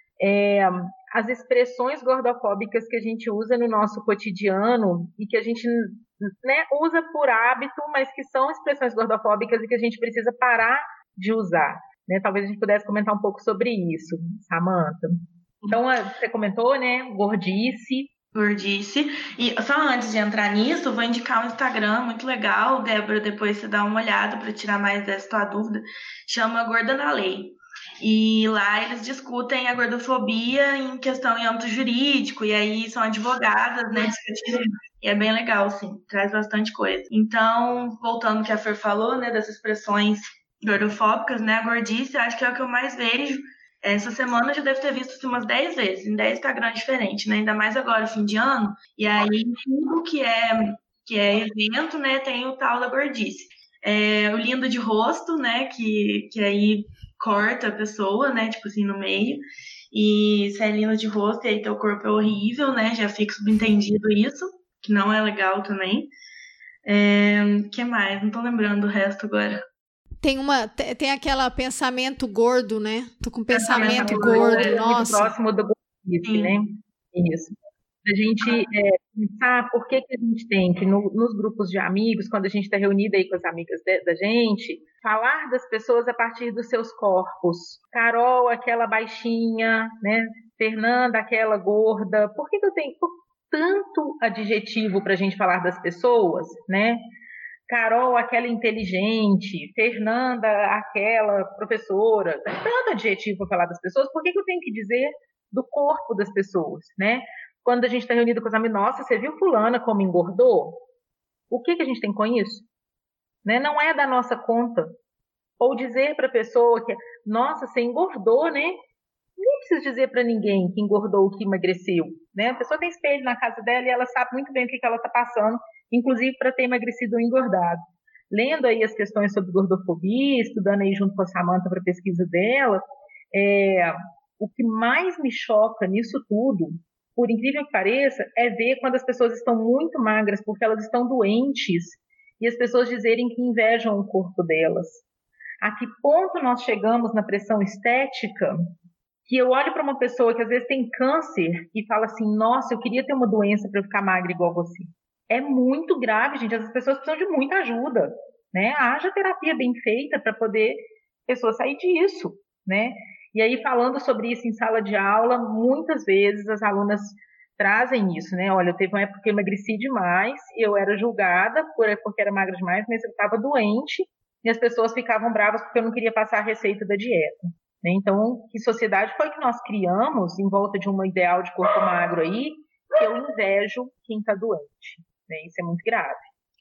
[SPEAKER 6] as expressões gordofóbicas que a gente usa no nosso cotidiano e que a gente né, usa por hábito, mas que são expressões gordofóbicas e que a gente precisa parar de usar. Né? Talvez a gente pudesse comentar um pouco sobre isso, Samantha. Então, você comentou, né? Gordice.
[SPEAKER 7] Gordice. E só antes de entrar nisso, vou indicar um Instagram muito legal, Débora, depois você dá uma olhada para tirar mais dessa tua dúvida. Chama Gorda na Lei. E lá eles discutem a gordofobia em questão em âmbito jurídico, e aí são advogadas, né, discutindo. E é bem legal, sim, traz bastante coisa. Então, voltando ao que a Fer falou, né, das expressões gordofóbicas, né, a gordice, acho que é o que eu mais vejo. Essa semana eu já devo ter visto assim, umas 10 vezes, em 10 Instagrams diferentes, né? Ainda mais agora, fim de ano. E aí, tudo que é, que é evento, né, tem o tal da gordice. É, o lindo de rosto, né, que, que aí corta a pessoa, né, tipo assim, no meio. E se é lindo de rosto e aí teu corpo é horrível, né, já fica subentendido isso, que não é legal também. É, que mais? Não tô lembrando do resto agora.
[SPEAKER 5] Tem uma. te- Tem aquela pensamento gordo, né? Tô com pensamento,
[SPEAKER 6] Pensamento
[SPEAKER 5] gordo,
[SPEAKER 6] é muito
[SPEAKER 5] nossa.
[SPEAKER 6] próximo do gordice, né? Isso. A gente é, pensar por que, que a gente tem que, no- nos grupos de amigos, quando a gente está reunida aí com as amigas de- da gente, falar das pessoas a partir dos seus corpos. Carol, aquela baixinha, né? Fernanda, aquela gorda. Por que, que eu tenho tanto adjetivo para a gente falar das pessoas, né? Carol, aquela inteligente, Fernanda, aquela professora, tem tanto adjetivo para falar das pessoas, por que, que eu tenho que dizer do corpo das pessoas, né? Quando a gente está reunido com os amigos, nossa, você viu fulana como engordou? O que, que a gente tem com isso? Né? Não é da nossa conta. Ou dizer para a pessoa que, nossa, você engordou, né? Nem precisa dizer para ninguém que engordou ou que emagreceu, né? A pessoa tem espelho na casa dela e ela sabe muito bem o que, ela está passando, inclusive para ter emagrecido ou engordado. Lendo aí as questões sobre gordofobia, estudando aí junto com a Samanta para pesquisa dela, é, o que mais me choca nisso tudo, por incrível que pareça, é ver quando as pessoas estão muito magras porque elas estão doentes e as pessoas dizerem que invejam o corpo delas. A que ponto nós chegamos na pressão estética que eu olho para uma pessoa que às vezes tem câncer e fala assim: nossa, eu queria ter uma doença para eu ficar magra igual você. É muito grave, gente. As pessoas precisam de muita ajuda, né? Haja terapia bem feita para poder a pessoa sair disso, né? E aí, falando sobre isso em sala de aula, muitas vezes as alunas trazem isso, né? Olha, teve uma época que eu emagreci demais, eu era julgada por, porque era magra demais, mas eu estava doente e as pessoas ficavam bravas porque eu não queria passar a receita da dieta. Né? Então, que sociedade foi que nós criamos em volta de um ideal de corpo magro aí, que eu invejo quem está doente. Né? Isso é muito grave.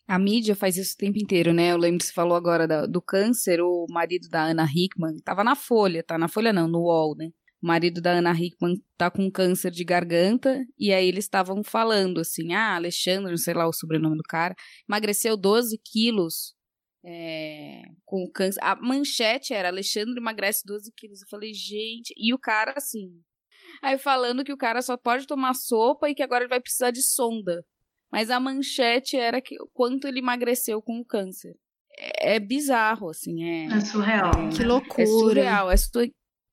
[SPEAKER 4] A mídia faz isso o tempo inteiro, né? Eu lembro que você falou agora da- do câncer, o marido da Ana Hickman tava na Folha, tá na Folha não, no UOL, né? O marido da Ana Hickman tá com câncer de garganta, e aí eles estavam falando assim, ah, Alexandre, não sei lá o sobrenome do cara, emagreceu 12 quilos é, com câncer. A manchete era Alexandre emagrece 12 quilos. Eu falei, gente, e o cara assim. Aí falando que o cara só pode tomar sopa e que agora ele vai precisar de sonda. Mas a manchete era que quanto ele emagreceu com o câncer. É, é bizarro, assim, é.
[SPEAKER 7] É surreal.
[SPEAKER 5] Que
[SPEAKER 4] É
[SPEAKER 5] loucura.
[SPEAKER 4] surreal. É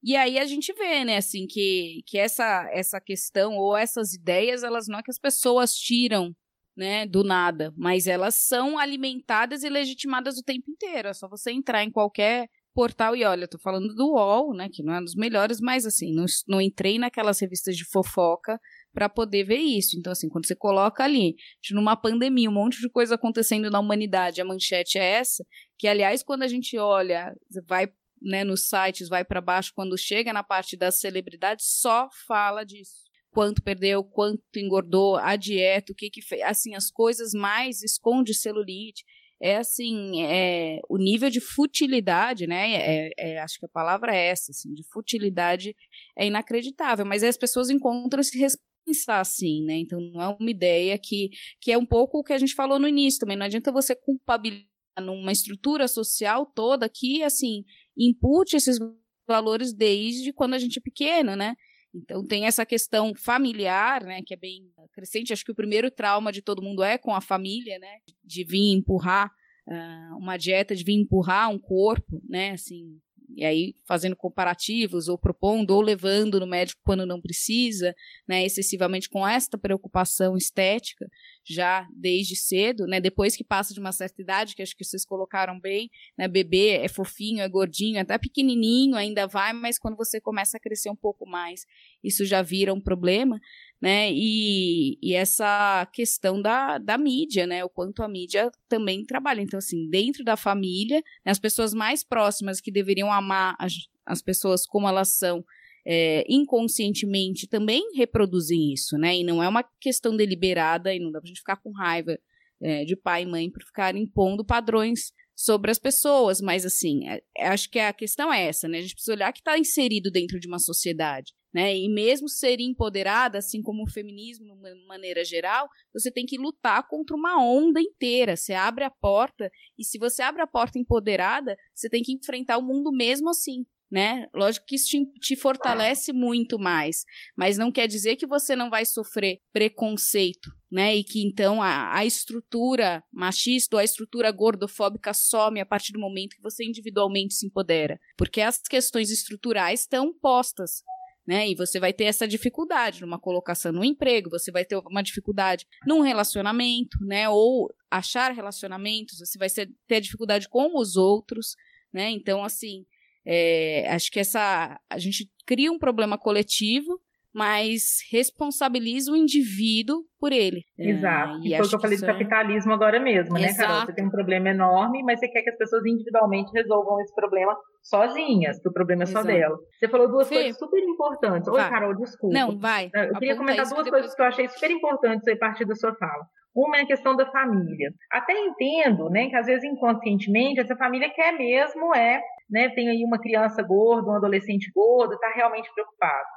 [SPEAKER 4] E aí a gente vê, né, assim, que, que essa, essa questão ou essas ideias, elas não é que as pessoas tiram, né, do nada, mas elas são alimentadas e legitimadas o tempo inteiro. É só você entrar em qualquer portal e olha, tô falando do UOL, né, que não é dos melhores, mas assim, não, não entrei naquelas revistas de fofoca para poder ver isso. Então, assim, quando você coloca ali, numa pandemia, um monte de coisa acontecendo na humanidade, a manchete é essa, que aliás, quando a gente olha, vai né, nos sites, vai para baixo, quando chega na parte das celebridades, só fala disso. Quanto perdeu, quanto engordou, a dieta, o que que fez. Assim, as coisas mais esconde celulite. É assim, é, o nível de futilidade, né? É, é, acho que a palavra é essa, assim, de futilidade é inacreditável. Mas as pessoas encontram esse pensar assim, né? Então não é uma ideia que, que é um pouco o que a gente falou no início também. Não adianta você culpabilizar numa estrutura social toda que, assim, impute esses valores desde quando a gente é pequeno, né? Então tem essa questão familiar, né, que é bem crescente. Acho que o primeiro trauma de todo mundo é com a família, né, de vir empurrar uh, uma dieta, de vir empurrar um corpo, né, assim, e aí fazendo comparativos, ou propondo, ou levando no médico quando não precisa, né, excessivamente com esta preocupação estética, já desde cedo, né, depois que passa de uma certa idade, que acho que vocês colocaram bem, né, bebê é fofinho, é gordinho, até pequenininho ainda vai, mas quando você começa a crescer um pouco mais, isso já vira um problema, né, e, e essa questão da, da mídia, né, o quanto a mídia também trabalha, então assim, dentro da família, né, as pessoas mais próximas que deveriam amar as, as pessoas como elas são, é, inconscientemente também reproduzem isso, né? E não é uma questão deliberada e não dá pra gente ficar com raiva é, de pai e mãe por ficar impondo padrões sobre as pessoas, mas assim, é, acho que a questão é essa, né? A gente precisa olhar que está inserido dentro de uma sociedade. Né? E mesmo ser empoderada, assim como o feminismo, de uma maneira geral, você tem que lutar contra uma onda inteira. Você abre a porta, e se você abre a porta empoderada, você tem que enfrentar o mundo mesmo assim né? Lógico que isso te, te, fortalece muito mais, mas não quer dizer que você não vai sofrer preconceito, né? E que então a, a estrutura machista ou a estrutura gordofóbica some a partir do momento que você individualmente se empodera, porque as questões estruturais estão postas. Né? E você vai ter essa dificuldade numa colocação no emprego, você vai ter uma dificuldade num relacionamento, né? Ou achar relacionamentos, você vai ter dificuldade com os outros, né? Então, assim, é, acho que essa a gente cria um problema coletivo, mas responsabiliza o indivíduo por ele.
[SPEAKER 6] É, Exato. É, e, foi o que eu falei de capitalismo agora mesmo, né, Exato. Carol? Você tem um problema enorme, mas você quer que as pessoas individualmente resolvam esse problema sozinhas, que o problema é só Exato. dela. Você falou duas Fê, coisas super importantes. Oi, vai. Carol, desculpa.
[SPEAKER 4] Não, vai.
[SPEAKER 6] Eu queria comentar duas depois... coisas que eu achei super importantes a partir da sua fala. Uma é a questão da família. Até entendo, né, que às vezes inconscientemente essa família quer mesmo é, né, tem aí uma criança gorda, um adolescente gordo, está realmente preocupado.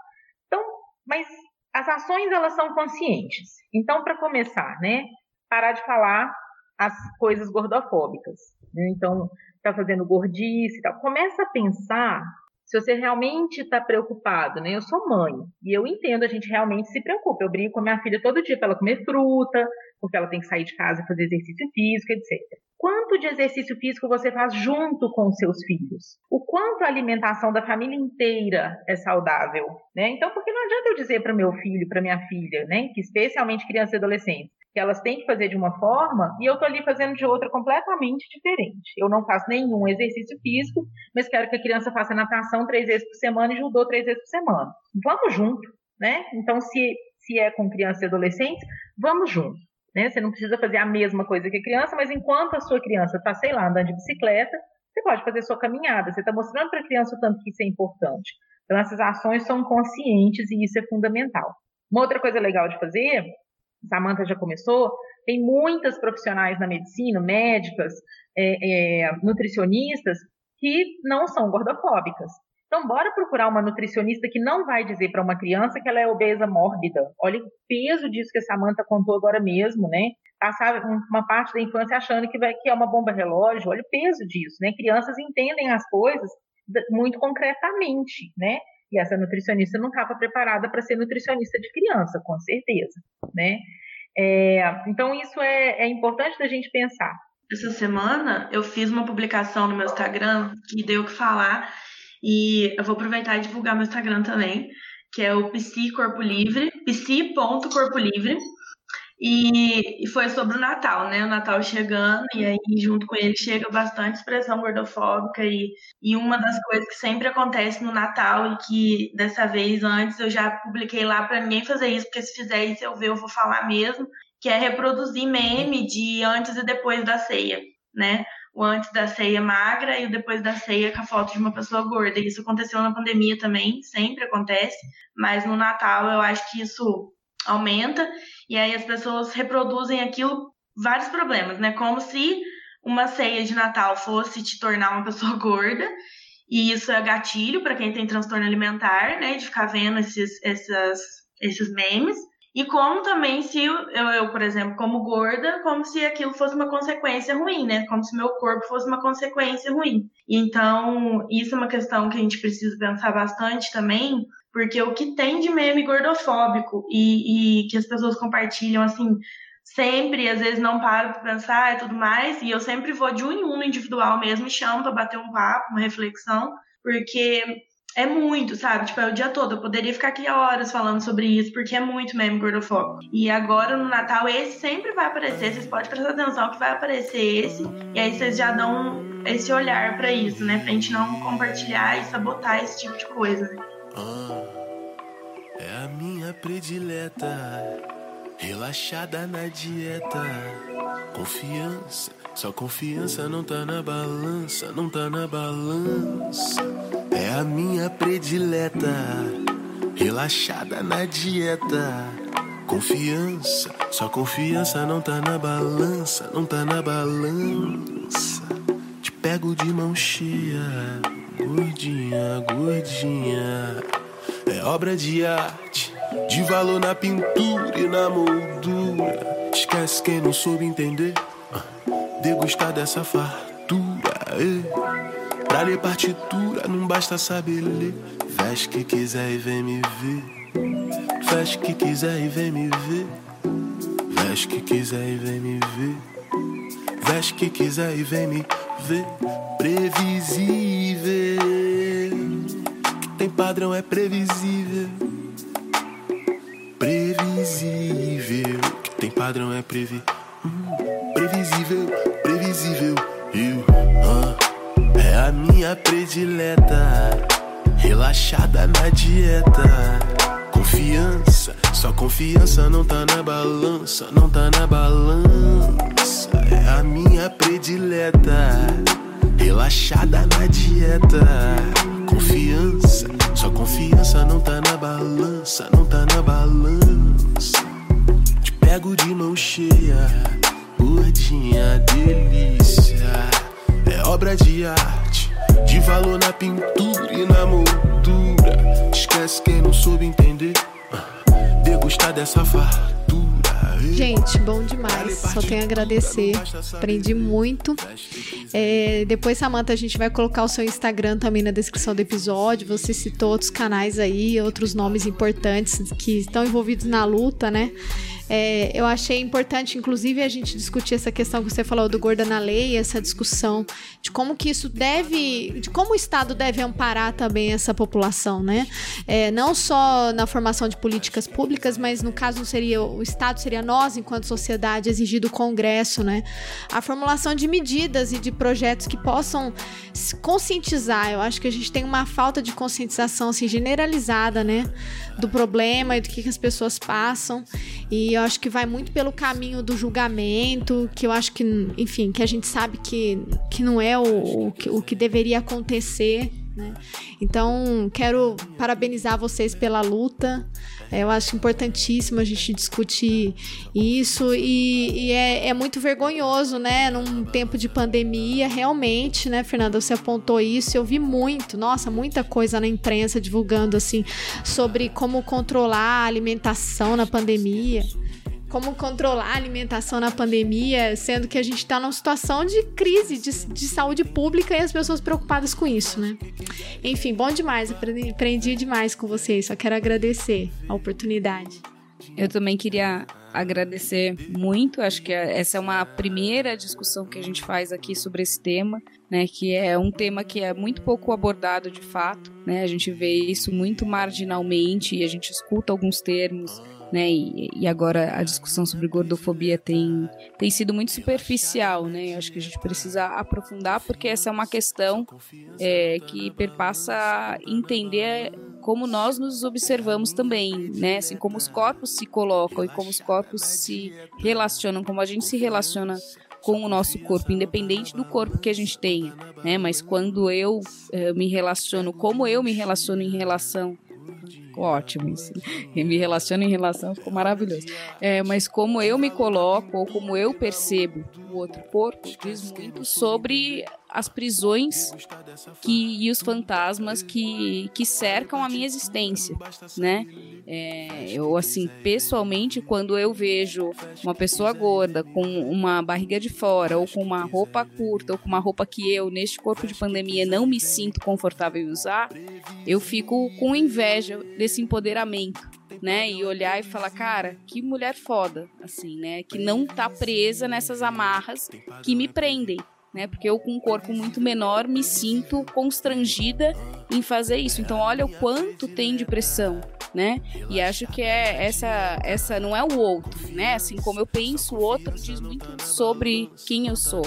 [SPEAKER 6] Então, mas as ações elas são conscientes. Então, para começar, né, parar de falar as coisas gordofóbicas. Né? Então, está fazendo gordice, tal. Começa a pensar se você realmente está preocupado, né? Eu sou mãe e eu entendo, a gente realmente se preocupa. Eu brinco com a minha filha todo dia para ela comer fruta, porque ela tem que sair de casa e fazer exercício físico, etc. Quanto de exercício físico você faz junto com os seus filhos? O quanto a alimentação da família inteira é saudável, né? Então, porque não adianta eu dizer para meu filho, para minha filha, né, que especialmente crianças e adolescentes, que elas têm que fazer de uma forma e eu estou ali fazendo de outra completamente diferente. Eu não faço nenhum exercício físico, mas quero que a criança faça natação três vezes por semana e judô três vezes por semana. Vamos junto, né? Então, se, se é com crianças e adolescentes, vamos junto. Né? Você não precisa fazer a mesma coisa que a criança, mas enquanto a sua criança está, sei lá, andando de bicicleta, você pode fazer sua caminhada. Você está mostrando para a criança o tanto que isso é importante. Então, essas ações são conscientes e isso é fundamental. Uma outra coisa legal de fazer Samantha já começou, tem muitas profissionais na medicina, médicas, é, é, nutricionistas, que não são gordofóbicas. Então, bora procurar uma nutricionista que não vai dizer para uma criança que ela é obesa mórbida. Olha o peso disso que a Samantha contou agora mesmo, né? Passar uma parte da infância achando que, vai, que é uma bomba relógio. Olha o peso disso, né? Crianças entendem as coisas muito concretamente, né? E essa nutricionista não estava preparada para ser nutricionista de criança, com certeza, né? É, então, isso é, é importante da gente pensar.
[SPEAKER 7] Essa semana eu fiz uma publicação no meu Instagram que deu o que falar e eu vou aproveitar e divulgar meu Instagram também, que é o Psi Corpo Livre, psi.corpo livre. E, e, foi sobre o Natal, né? O Natal chegando, e aí junto com ele chega bastante expressão gordofóbica. E, e uma das coisas que sempre acontece no Natal, e que dessa vez antes eu já publiquei lá para ninguém fazer isso, porque se fizer isso eu ver, eu vou falar mesmo, que é reproduzir meme de antes e depois da ceia, né? O antes da ceia magra e o depois da ceia com a foto de uma pessoa gorda. Isso aconteceu na pandemia também, sempre acontece, mas no Natal eu acho que isso aumenta e aí as pessoas reproduzem aquilo, vários problemas, né? Como se uma ceia de Natal fosse te tornar uma pessoa gorda, e isso é gatilho para quem tem transtorno alimentar, né? De ficar vendo esses, essas, esses memes. E como também se eu, eu, por exemplo, como gorda, como se aquilo fosse uma consequência ruim, né? Como se meu corpo fosse uma consequência ruim. Então, isso é uma questão que a gente precisa pensar bastante também, porque o que tem de meme gordofóbico e, e que as pessoas compartilham, assim, sempre, às vezes não paro para pensar e tudo mais, e eu sempre vou de um em um individual mesmo e chamo para bater um papo, uma reflexão, porque é muito, sabe? Tipo, é o dia todo. Eu poderia ficar aqui horas falando sobre isso, porque é muito meme gordofóbico. E agora no Natal, esse sempre vai aparecer. Vocês podem prestar atenção que vai aparecer esse. E aí vocês já dão esse olhar para isso, né? Pra gente não compartilhar e sabotar esse tipo de coisa, né?
[SPEAKER 8] Ah, é a minha predileta, relaxada na dieta. Confiança, só confiança não tá na balança, não tá na balança. É a minha predileta, relaxada na dieta. Confiança, só confiança não tá na balança, não tá na balança. Te pego de mão cheia, gordinha, gordinha. É obra de arte, de valor na pintura e na moldura. Esquece quem não soube entender, degustar dessa fartura. eh. Pra ler partitura não basta saber ler. Veste que quiser e vem me ver. Veste que quiser e vem me ver. Veste que quiser e vem me ver. Veste que quiser e vem me ver. Previsível. Que tem padrão é previsível. Previsível. Que tem padrão é previ. Previsível, previsível. Eu, é a minha predileta. Relaxada na dieta. Confiança, só confiança não tá na balança, não tá na balança. É a minha predileta. Relaxada na dieta. Confiança, só confiança não tá na balança, não tá na balança. Te pego de mão cheia, delícia. É obra de arte, de valor na pintura e na moldura. Esquece quem não soube entender, degustar dessa fartura.
[SPEAKER 5] Gente, bom demais. Só tenho a agradecer. Aprendi muito. É, depois, Samantha, a gente vai colocar o seu Instagram também na descrição do episódio. Você citou outros canais aí, outros nomes importantes que estão envolvidos na luta, né? É, eu achei importante, inclusive, a gente discutir essa questão que você falou do Gorda na Lei, essa discussão de como que isso deve, de como o Estado deve amparar também essa população, né? É, não só na formação de políticas públicas, mas no caso seria o Estado, seria nós, enquanto sociedade, exigir do Congresso, né? A formulação de medidas e de projetos que possam conscientizar. Eu acho que a gente tem uma falta de conscientização assim, generalizada, né? Do problema e do que, que as pessoas passam. E eu acho que vai muito pelo caminho do julgamento, que eu acho que, enfim, que a gente sabe que, que não é o, o, que, o que deveria acontecer. Né? Então, quero parabenizar vocês pela luta. É, Eu acho importantíssimo a gente discutir isso e, e é, é muito vergonhoso, né? Num tempo de pandemia, realmente, né, Fernanda? Você apontou isso. Eu vi muito, nossa, muita coisa na imprensa divulgando assim sobre como controlar a alimentação na pandemia como controlar a alimentação na pandemia, sendo que a gente está numa situação de crise de, de saúde pública e as pessoas preocupadas com isso, né? Enfim, bom demais, aprendi, aprendi demais com vocês, só quero agradecer a oportunidade.
[SPEAKER 4] Eu também queria agradecer muito. Acho que essa é uma primeira discussão que a gente faz aqui sobre esse tema, né? Que é um tema que é muito pouco abordado de fato, né? A gente vê isso muito marginalmente e a gente escuta alguns termos. Né, e, e agora a discussão sobre gordofobia tem, tem sido muito superficial, né? Eu acho que a gente precisa aprofundar porque essa é uma questão é, que perpassa entender como nós nos observamos também, né? Assim, como os corpos se colocam e como os corpos se relacionam, como a gente se relaciona com o nosso corpo, independente do corpo que a gente tenha, né? Mas quando eu eh, me relaciono, como eu me relaciono em relação Ficou ótimo isso. E me relaciono em relação, ficou maravilhoso. É, mas como eu me coloco, ou como eu percebo o outro corpo, diz muito sobre as prisões que, e os fantasmas que, que cercam a minha existência, né? É, eu, assim, pessoalmente, quando eu vejo uma pessoa gorda com uma barriga de fora, ou com uma roupa curta, ou com uma roupa que eu, neste corpo de pandemia, não me sinto confortável em usar, eu fico com inveja desse empoderamento, né? E olhar e falar, cara, que mulher foda, assim, né? Que não tá presa nessas amarras que me prendem. Né, porque eu com um corpo muito menor me sinto constrangida em fazer isso. Então olha o quanto tem de pressão, né? E acho que é essa essa não é o outro, né? Assim como eu penso, o outro diz muito sobre quem eu sou,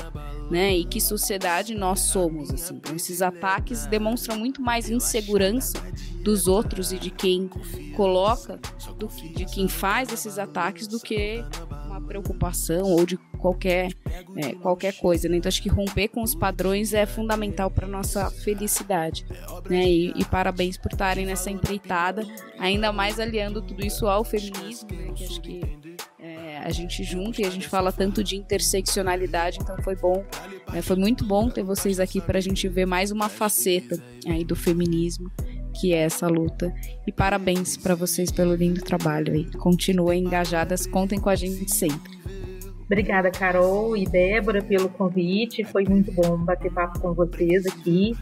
[SPEAKER 4] né? E que sociedade nós somos, assim. Então, esses ataques demonstram muito mais insegurança dos outros e de quem coloca, do de quem faz esses ataques do que uma preocupação ou de qualquer é, qualquer coisa, né? Então acho que romper com os padrões é fundamental para nossa felicidade, né? E, e parabéns por estarem nessa empreitada, ainda mais aliando tudo isso ao feminismo, né? Que acho que é, a gente junta e a gente fala tanto de interseccionalidade, então foi bom, né? foi muito bom ter vocês aqui para a gente ver mais uma faceta aí do feminismo que é essa luta. E parabéns para vocês pelo lindo trabalho aí. Continuem engajadas, contem com a gente sempre.
[SPEAKER 6] Obrigada, Carol e Débora, pelo convite. Foi muito bom bater papo com vocês aqui.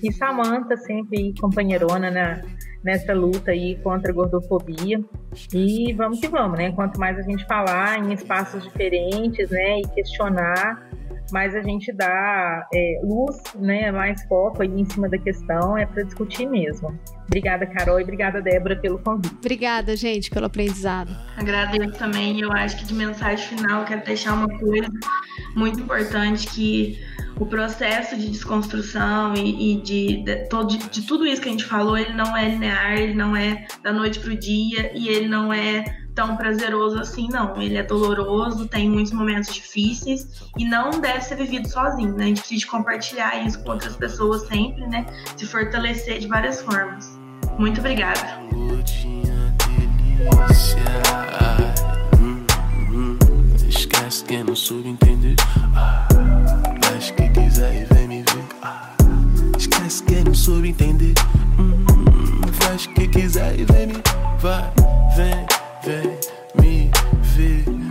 [SPEAKER 6] E Samanta, sempre companheirona na, nessa luta aí contra a gordofobia. E vamos que vamos, né? Quanto mais a gente falar em espaços diferentes, né, e questionar, mais a gente dá é, luz, né, mais foco aí em cima da questão, é para discutir mesmo. Obrigada, Carol, e obrigada, Débora, pelo convite.
[SPEAKER 5] Obrigada, gente, pelo aprendizado.
[SPEAKER 7] Agradeço também. Eu acho que de mensagem final quero deixar uma coisa muito importante que o processo de desconstrução e, e de, de, todo, de, de tudo isso que a gente falou, ele não é linear, ele não é da noite pro dia e ele não é tão prazeroso assim, não. Ele é doloroso, tem muitos momentos difíceis e não deve ser vivido sozinho, né? A gente precisa compartilhar isso com outras pessoas sempre, né? Se fortalecer de várias formas. Muito obrigada.
[SPEAKER 8] Esquece não Faz que quiser e vem me ver. Esquece não. Hum, faz que quiser e vem me. Vai, vem, vem me ver.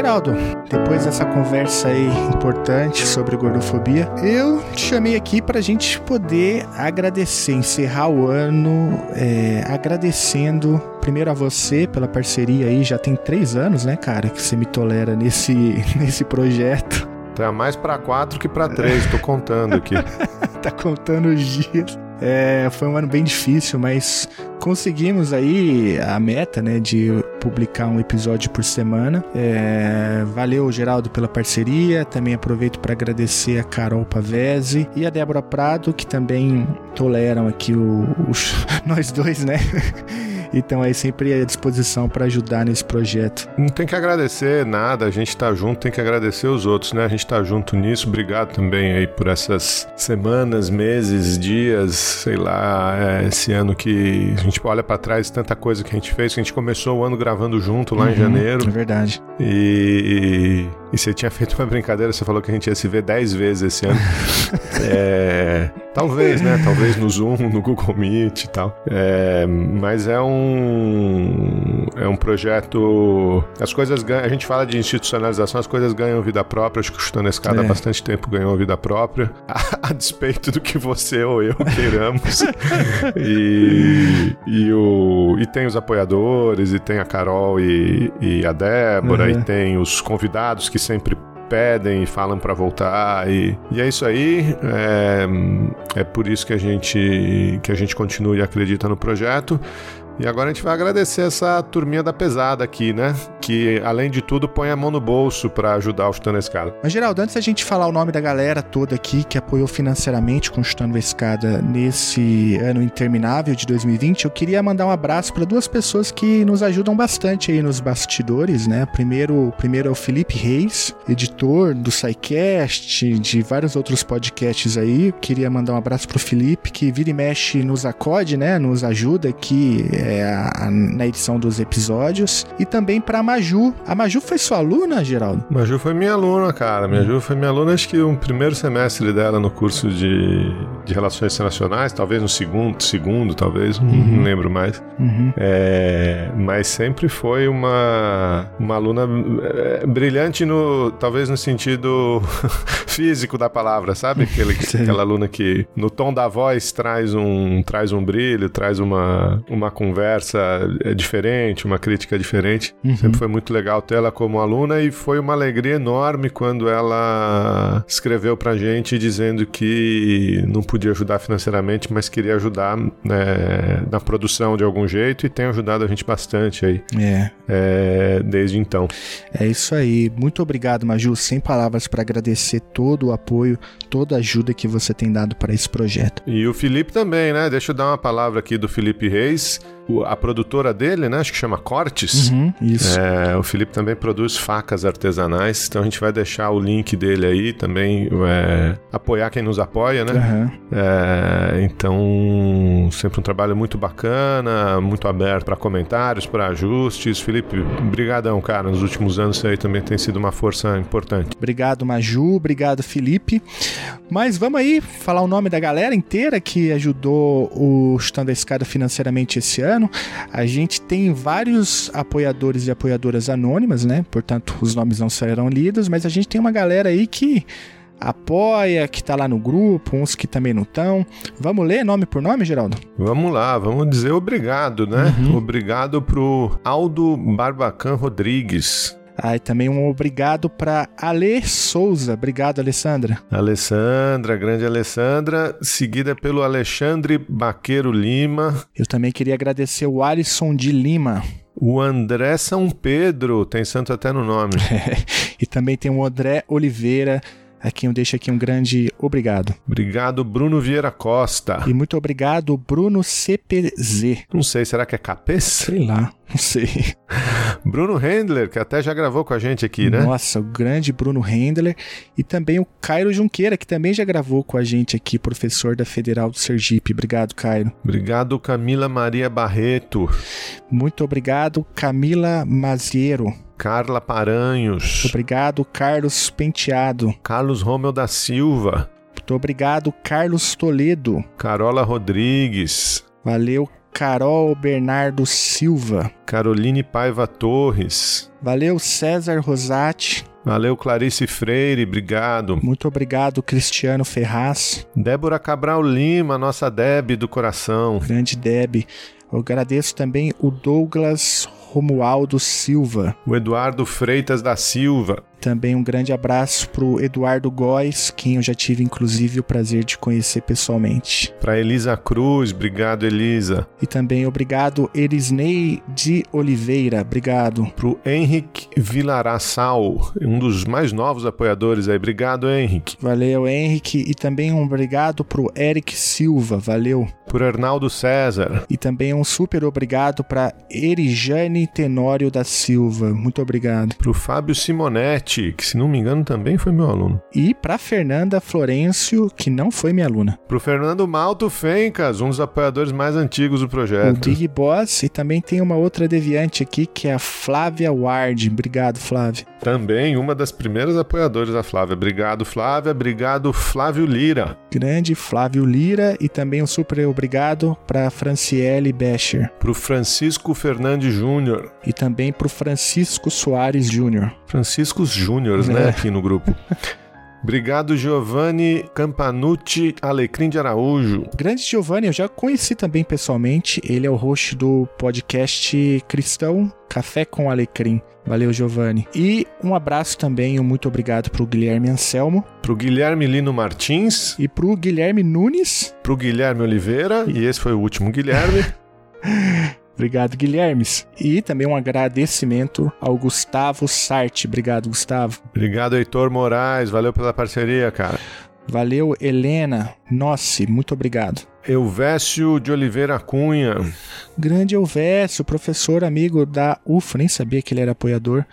[SPEAKER 1] Geraldo, depois dessa conversa aí importante sobre gordofobia, eu te chamei aqui pra gente poder agradecer, encerrar o ano é, agradecendo primeiro a você pela parceria aí, já tem três anos, né, cara, que você me tolera nesse, nesse projeto.
[SPEAKER 2] Tá mais pra quatro que pra três, tô contando aqui.
[SPEAKER 1] tá contando os dias. É, foi um ano bem difícil, mas conseguimos aí a meta, né, de publicar um episódio por semana. É, valeu, Geraldo, pela parceria. Também aproveito para agradecer a Carol Pavese e a Débora Prado, que também toleram aqui o, os- nós dois, né? Então aí sempre à disposição para ajudar nesse projeto.
[SPEAKER 2] Não tem que agradecer nada, a gente tá junto, tem que agradecer os outros, né? A gente tá junto nisso. Obrigado também aí por essas semanas, meses, dias, sei lá, é, esse ano que a gente olha pra trás, tanta coisa que a gente fez, que a gente começou o ano gravando junto lá em
[SPEAKER 1] Uhum,
[SPEAKER 2] janeiro.
[SPEAKER 1] É verdade.
[SPEAKER 2] E, e você tinha feito uma brincadeira, você falou que a gente ia se ver 10 vezes esse ano. É, talvez, né? Talvez no Zoom, no Google Meet e tal. É, mas é um é um projeto. As coisas ganham. A gente fala de institucionalização, as coisas ganham vida própria. Acho que o Chutando a Escada
[SPEAKER 1] É.
[SPEAKER 2] há bastante tempo ganhou vida própria, a, a despeito do que você ou eu queiramos. e, e, o, e tem os apoiadores, e tem a Carol e, e a Débora,
[SPEAKER 1] Uhum.
[SPEAKER 2] e tem os convidados que sempre pedem e falam pra voltar e, e é isso aí. É, é por isso que a gente que a gente continua e acredita no projeto e agora a gente vai agradecer essa turminha da pesada aqui, né? que, além de tudo, põe a mão no bolso para ajudar o Chutando a Escada.
[SPEAKER 1] Mas, Geraldo, antes da gente falar o nome da galera toda aqui que apoiou financeiramente com Chutando a Escada nesse ano interminável de 2020, eu queria mandar um abraço para duas pessoas que nos ajudam bastante aí nos bastidores, né? Primeiro, primeiro é o Felipe Reis, editor do SciCast, de vários outros podcasts aí. Eu queria mandar um abraço pro Felipe, que vira e mexe nos acode, né? Nos ajuda aqui é, a- a- na edição dos episódios. E também pra Maju. A Maju foi sua aluna, Geraldo?
[SPEAKER 2] Maju foi minha aluna, cara. Maju foi minha aluna, acho que o primeiro semestre dela no curso de, de Relações Internacionais, talvez no segundo, segundo talvez, não- não lembro mais.
[SPEAKER 1] Uhum.
[SPEAKER 2] É, mas sempre foi uma, uma aluna é, brilhante no talvez no sentido físico da palavra, sabe? Aquele, aquela aluna que no tom da voz traz um traz um brilho, traz uma, uma conversa é, diferente, uma crítica diferente.
[SPEAKER 1] Uhum.
[SPEAKER 2] Sempre foi muito legal ter ela como aluna e foi uma alegria enorme quando ela escreveu pra gente dizendo que não podia ajudar financeiramente, mas queria ajudar né, na produção de algum jeito e tem ajudado a gente bastante aí
[SPEAKER 1] É.
[SPEAKER 2] é, desde então.
[SPEAKER 1] É isso aí. Muito obrigado, Maju. Sem palavras para agradecer todo o apoio, toda a ajuda que você tem dado para esse projeto.
[SPEAKER 2] E o Felipe também, né? Deixa eu dar uma palavra aqui do Felipe Reis, o- a produtora dele, né? Acho que chama Cortes.
[SPEAKER 1] Uhum, isso.
[SPEAKER 2] É, o Felipe também produz facas artesanais, então a gente vai deixar o link dele aí também, é, apoiar quem nos apoia, né?
[SPEAKER 1] Aham.
[SPEAKER 2] É, então, sempre um trabalho muito bacana, muito aberto para comentários, para ajustes. Felipe, brigadão, cara. Nos últimos anos isso aí também tem sido uma força importante.
[SPEAKER 1] Obrigado, Maju. Obrigado, Felipe. Mas vamos aí falar o nome da galera inteira que ajudou o Chutando a Escada financeiramente esse ano. A gente tem vários apoiadores e apoiadoras anônimas, né? Portanto, os nomes não serão lidos, mas a gente tem uma galera aí que apoia, que tá lá no grupo, uns que também não estão. Vamos ler nome por nome, Geraldo?
[SPEAKER 2] Vamos lá, vamos dizer obrigado, né? Obrigado pro Aldo Barbacan Rodrigues.
[SPEAKER 1] Ah, e também um obrigado para Ale Souza. Obrigado, Alessandra.
[SPEAKER 2] Alessandra, grande Alessandra, seguida pelo Alexandre Baqueiro Lima,
[SPEAKER 1] Eu também queria agradecer o Alisson de Lima.
[SPEAKER 2] o André São Pedro, tem santo até no nome.
[SPEAKER 1] E também tem o André Oliveira, a quem eu deixo aqui um grande obrigado.
[SPEAKER 2] Obrigado, Bruno Vieira Costa.
[SPEAKER 1] E muito obrigado, Bruno CPZ.
[SPEAKER 2] Não sei, será que é capês?
[SPEAKER 1] Sei lá, não sei.
[SPEAKER 2] Bruno Handler, que até já gravou com a gente aqui, né?
[SPEAKER 1] Nossa, o grande Bruno Rendler. E também o Cairo Junqueira, que também já gravou com a gente aqui, professor da Federal do Sergipe. Obrigado, Cairo.
[SPEAKER 2] Obrigado, Camila Maria Barreto,
[SPEAKER 1] Muito obrigado, Camila Maziero.
[SPEAKER 2] Carla Paranhos,
[SPEAKER 1] Obrigado, Carlos Penteado.
[SPEAKER 2] Carlos Romeu da Silva,
[SPEAKER 1] Muito obrigado, Carlos Toledo.
[SPEAKER 2] Carola Rodrigues,
[SPEAKER 1] Valeu, Carol Bernardo Silva.
[SPEAKER 2] Caroline Paiva Torres.
[SPEAKER 1] Valeu, César Rosati.
[SPEAKER 2] Valeu, Clarice Freire, obrigado.
[SPEAKER 1] Muito obrigado, Cristiano Ferraz.
[SPEAKER 2] Débora Cabral Lima, nossa Deb do coração.
[SPEAKER 1] Grande Deb. Eu agradeço também o Douglas Romualdo Silva.
[SPEAKER 2] O Eduardo Freitas da Silva.
[SPEAKER 1] Também um grande abraço pro Eduardo Góes, quem eu já tive inclusive o prazer de conhecer pessoalmente.
[SPEAKER 2] Para Elisa Cruz, obrigado, Elisa.
[SPEAKER 1] E também obrigado Erisnei de Oliveira, obrigado.
[SPEAKER 2] Pro Henrique Vilaraçal, um dos mais novos apoiadores aí. Obrigado, Henrique.
[SPEAKER 1] Valeu, Henrique. E também um obrigado pro Eric Silva, valeu.
[SPEAKER 2] Por Arnaldo César.
[SPEAKER 1] E também um super obrigado para Erijane Tenório da Silva, muito obrigado.
[SPEAKER 2] Pro Fábio Simonetti, que se não me engano também foi meu aluno.
[SPEAKER 1] E para Fernanda Florencio, que não foi minha aluna.
[SPEAKER 2] Pro Fernando Malto Fencas, um dos apoiadores mais antigos do
[SPEAKER 1] O
[SPEAKER 2] projeto.
[SPEAKER 1] Big Boss e também tem uma outra deviante aqui que é a Flávia Ward. Obrigado, Flávia.
[SPEAKER 2] Também uma das primeiras apoiadoras da Flávia. Obrigado, Flávia. Obrigado, Flávio Lira.
[SPEAKER 1] Grande Flávio Lira e também um super obrigado para Franciele Becher
[SPEAKER 2] Pro Francisco Fernandes Júnior.
[SPEAKER 1] e também para Francisco Soares Júnior.
[SPEAKER 2] Francisco Júnior, né,
[SPEAKER 1] É.
[SPEAKER 2] aqui no grupo. Obrigado, Giovanni Campanucci Alecrim de Araújo.
[SPEAKER 1] Grande Giovanni, eu já conheci também pessoalmente. Ele é o host do podcast Cristão Café com Alecrim. Valeu, Giovanni. E um abraço também, um muito obrigado pro Guilherme Anselmo
[SPEAKER 2] Pro Guilherme Lino Martins.
[SPEAKER 1] e pro Guilherme Nunes.
[SPEAKER 2] Pro Guilherme Oliveira. E esse foi o último Guilherme.
[SPEAKER 1] Obrigado, Guilhermes. E também um agradecimento ao Gustavo Sarte. Obrigado, Gustavo.
[SPEAKER 2] Obrigado, Heitor Moraes. Valeu pela parceria, cara.
[SPEAKER 1] Valeu, Helena. Nossi, muito obrigado.
[SPEAKER 2] Elvésio de Oliveira Cunha.
[SPEAKER 1] Grande Elvésio, professor amigo da UFA, nem sabia que ele era apoiador.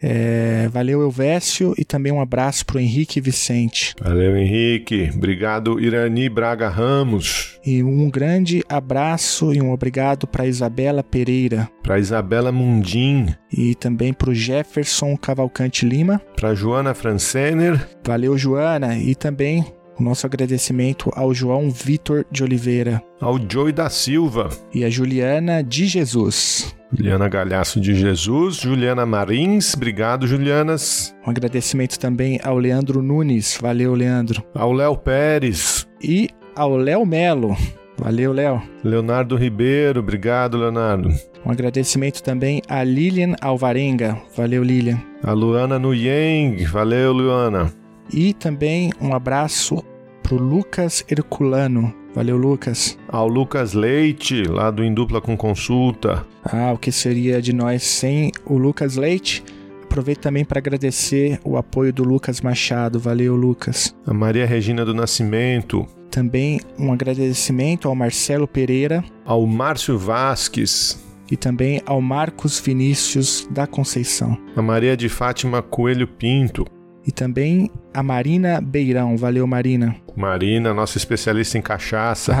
[SPEAKER 1] É, valeu, Elvésio, e também um abraço pro Henrique Vicente.
[SPEAKER 2] Valeu, Henrique. Obrigado, Irani Braga Ramos.
[SPEAKER 1] E um grande abraço e um obrigado para Isabela Pereira.
[SPEAKER 2] Para Isabela Mundim.
[SPEAKER 1] E também para o Jefferson Cavalcante Lima.
[SPEAKER 2] Para Joana Francener.
[SPEAKER 1] Valeu, Joana. E também o nosso agradecimento ao João Vitor de Oliveira.
[SPEAKER 2] Ao Joey da Silva.
[SPEAKER 1] E a Juliana de Jesus.
[SPEAKER 2] Juliana Galhaço de Jesus, Juliana Marins, obrigado, Julianas.
[SPEAKER 1] Um agradecimento também ao Leandro Nunes, valeu, Leandro.
[SPEAKER 2] Ao Léo Pérez.
[SPEAKER 1] E ao Léo Melo, valeu, Léo.
[SPEAKER 2] Leonardo Ribeiro, obrigado, Leonardo.
[SPEAKER 1] Um agradecimento também a Lilian Alvarenga, valeu, Lilian.
[SPEAKER 2] A Luana Nuyeng, valeu, Luana.
[SPEAKER 1] E também um abraço pro Lucas Herculano, Valeu, Lucas.
[SPEAKER 2] Ao Lucas Leite, lá do Indupla com Consulta.
[SPEAKER 1] Ah, o que seria de nós sem o Lucas Leite? Aproveito também para agradecer o apoio do Lucas Machado. Valeu, Lucas.
[SPEAKER 2] A Maria Regina do Nascimento.
[SPEAKER 1] Também um agradecimento ao Marcelo Pereira.
[SPEAKER 2] Ao Márcio Vasques.
[SPEAKER 1] E também ao Marcos Vinícius da Conceição.
[SPEAKER 2] A Maria de Fátima Coelho Pinto.
[SPEAKER 1] E também a Marina Beirão. Valeu, Marina.
[SPEAKER 2] Marina, nossa especialista em cachaça.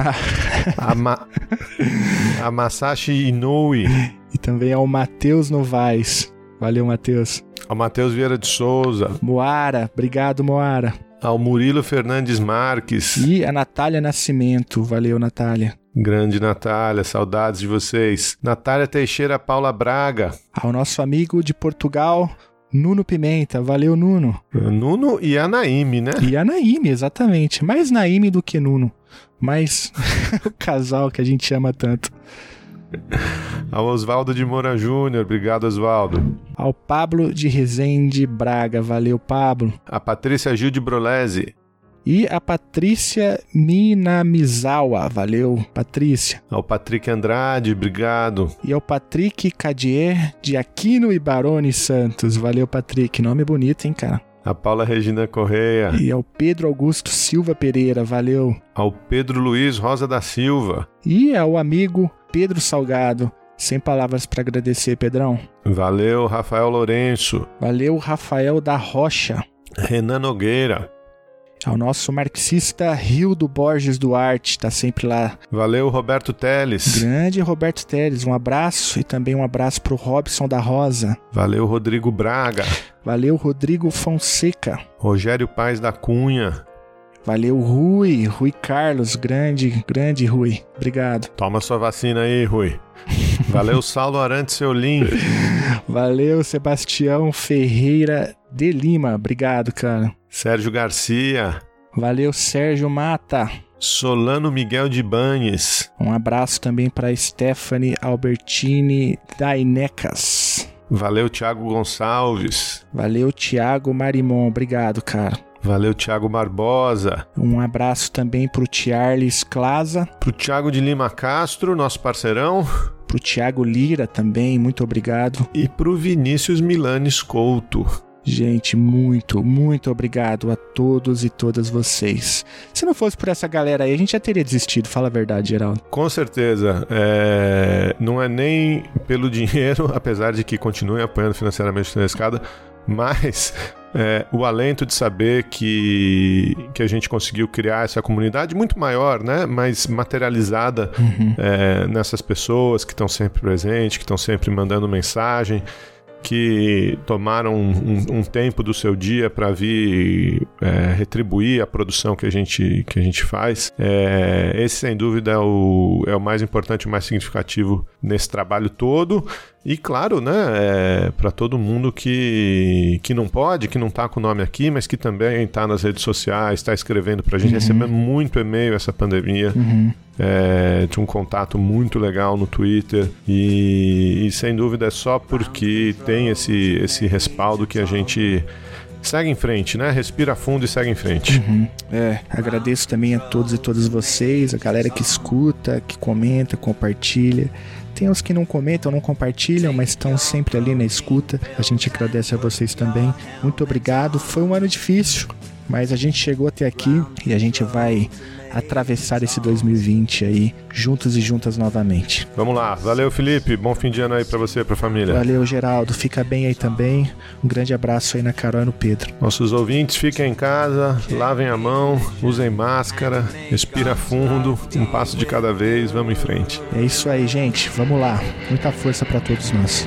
[SPEAKER 2] a, Ma... a Masashi Inoue.
[SPEAKER 1] E também ao Matheus Novaes. Valeu, Matheus.
[SPEAKER 2] Ao Matheus Vieira de Souza.
[SPEAKER 1] Moara. Obrigado, Moara.
[SPEAKER 2] Ao Murilo Fernandes Marques.
[SPEAKER 1] E a Natália Nascimento. Valeu, Natália.
[SPEAKER 2] Grande Natália, saudades de vocês. Natália Teixeira Paula Braga.
[SPEAKER 1] Ao nosso amigo de Portugal, Nuno Pimenta, valeu Nuno.
[SPEAKER 2] Nuno e a Naime, né?
[SPEAKER 1] E a Naime, exatamente. Mais Naime do que Nuno. Mais o casal que a gente ama tanto.
[SPEAKER 2] Ao Oswaldo de Moura Júnior, obrigado Oswaldo.
[SPEAKER 1] Ao Pablo de Rezende Braga, valeu Pablo.
[SPEAKER 2] A Patrícia Gil de Brolese.
[SPEAKER 1] E a Patrícia Minamizawa, valeu, Patrícia.
[SPEAKER 2] Ao Patrick Andrade, obrigado.
[SPEAKER 1] E ao Patrick Cadier de Aquino e Barone Santos, valeu, Patrick. Nome bonito, hein, cara?
[SPEAKER 2] A Paula Regina Correia.
[SPEAKER 1] E ao Pedro Augusto Silva Pereira, valeu.
[SPEAKER 2] Ao Pedro Luiz Rosa da Silva.
[SPEAKER 1] E ao amigo Pedro Salgado. Sem palavras para agradecer, Pedrão.
[SPEAKER 2] Valeu, Rafael Lourenço.
[SPEAKER 1] Valeu, Rafael da Rocha.
[SPEAKER 2] Renan Nogueira
[SPEAKER 1] ao nosso marxista Rildo Borges Duarte, tá sempre lá.
[SPEAKER 2] Valeu, Roberto Teles.
[SPEAKER 1] Grande Roberto Teles, um abraço e também um abraço pro Robson da Rosa.
[SPEAKER 2] Valeu, Rodrigo Braga.
[SPEAKER 1] Valeu, Rodrigo Fonseca.
[SPEAKER 2] Rogério Paz da Cunha.
[SPEAKER 1] Valeu, Rui, Rui Carlos, grande, grande Rui. Obrigado.
[SPEAKER 2] Toma sua vacina aí, Rui. Valeu, Saulo Arantes Seolim.
[SPEAKER 1] Valeu, Sebastião Ferreira de Lima. Obrigado, cara.
[SPEAKER 2] Sérgio Garcia.
[SPEAKER 1] Valeu, Sérgio Mata.
[SPEAKER 2] Solano Miguel de Banhes.
[SPEAKER 1] Um abraço também para Stephanie Albertini Dainecas.
[SPEAKER 2] Valeu, Thiago Gonçalves.
[SPEAKER 1] Valeu, Thiago Marimon. Obrigado, cara.
[SPEAKER 2] Valeu, Thiago Barbosa.
[SPEAKER 1] Um abraço também pro Charles Claza.
[SPEAKER 2] Pro Thiago de Lima Castro, nosso parceirão.
[SPEAKER 1] Pro Thiago Lira também, muito obrigado.
[SPEAKER 2] E pro Vinícius Milanes Couto.
[SPEAKER 1] Gente, muito, muito obrigado a todos e todas vocês. Se não fosse por essa galera aí, a gente já teria desistido, fala a verdade, Geraldo.
[SPEAKER 2] Com certeza. É... Não é nem pelo dinheiro, apesar de que continuem apoiando financeiramente na escada, mas é, o alento de saber que, que a gente conseguiu criar essa comunidade muito maior, né? Mais materializada
[SPEAKER 1] uhum.
[SPEAKER 2] é, nessas pessoas que estão sempre presentes, que estão sempre mandando mensagem que tomaram um, um, tempo do seu dia para vir é, retribuir a produção que a gente, que a gente faz. É, esse, sem dúvida, é o, é o mais importante, o mais significativo nesse trabalho todo. E claro, né, é, para todo mundo que, que não pode, que não está com o nome aqui, mas que também está nas redes sociais, está escrevendo para a gente, uhum. recebendo muito e-mail essa pandemia.
[SPEAKER 1] Uhum.
[SPEAKER 2] É, tinha um contato muito legal no Twitter e, e, sem dúvida é só porque tem esse, esse respaldo que a gente segue em frente, né? Respira fundo e segue em frente.
[SPEAKER 9] É, agradeço também a todos e todas vocês, a galera que escuta, que comenta, compartilha. Tem os que não comentam, não compartilham, mas estão sempre ali na escuta. A gente agradece a vocês também. Muito obrigado. Foi um ano difícil, mas a gente chegou até aqui e a gente vai atravessar esse 2020 aí juntos e juntas novamente.
[SPEAKER 2] Vamos lá. Valeu, Felipe. Bom fim de ano aí pra você e pra família.
[SPEAKER 9] Valeu, Geraldo. Fica bem aí também. Um grande abraço aí na Carol e no Pedro.
[SPEAKER 2] Nossos ouvintes, fiquem em casa, lavem a mão, usem máscara, respira fundo, um passo de cada vez, vamos em frente.
[SPEAKER 9] É isso aí, gente. Vamos lá. Muita força para todos nós.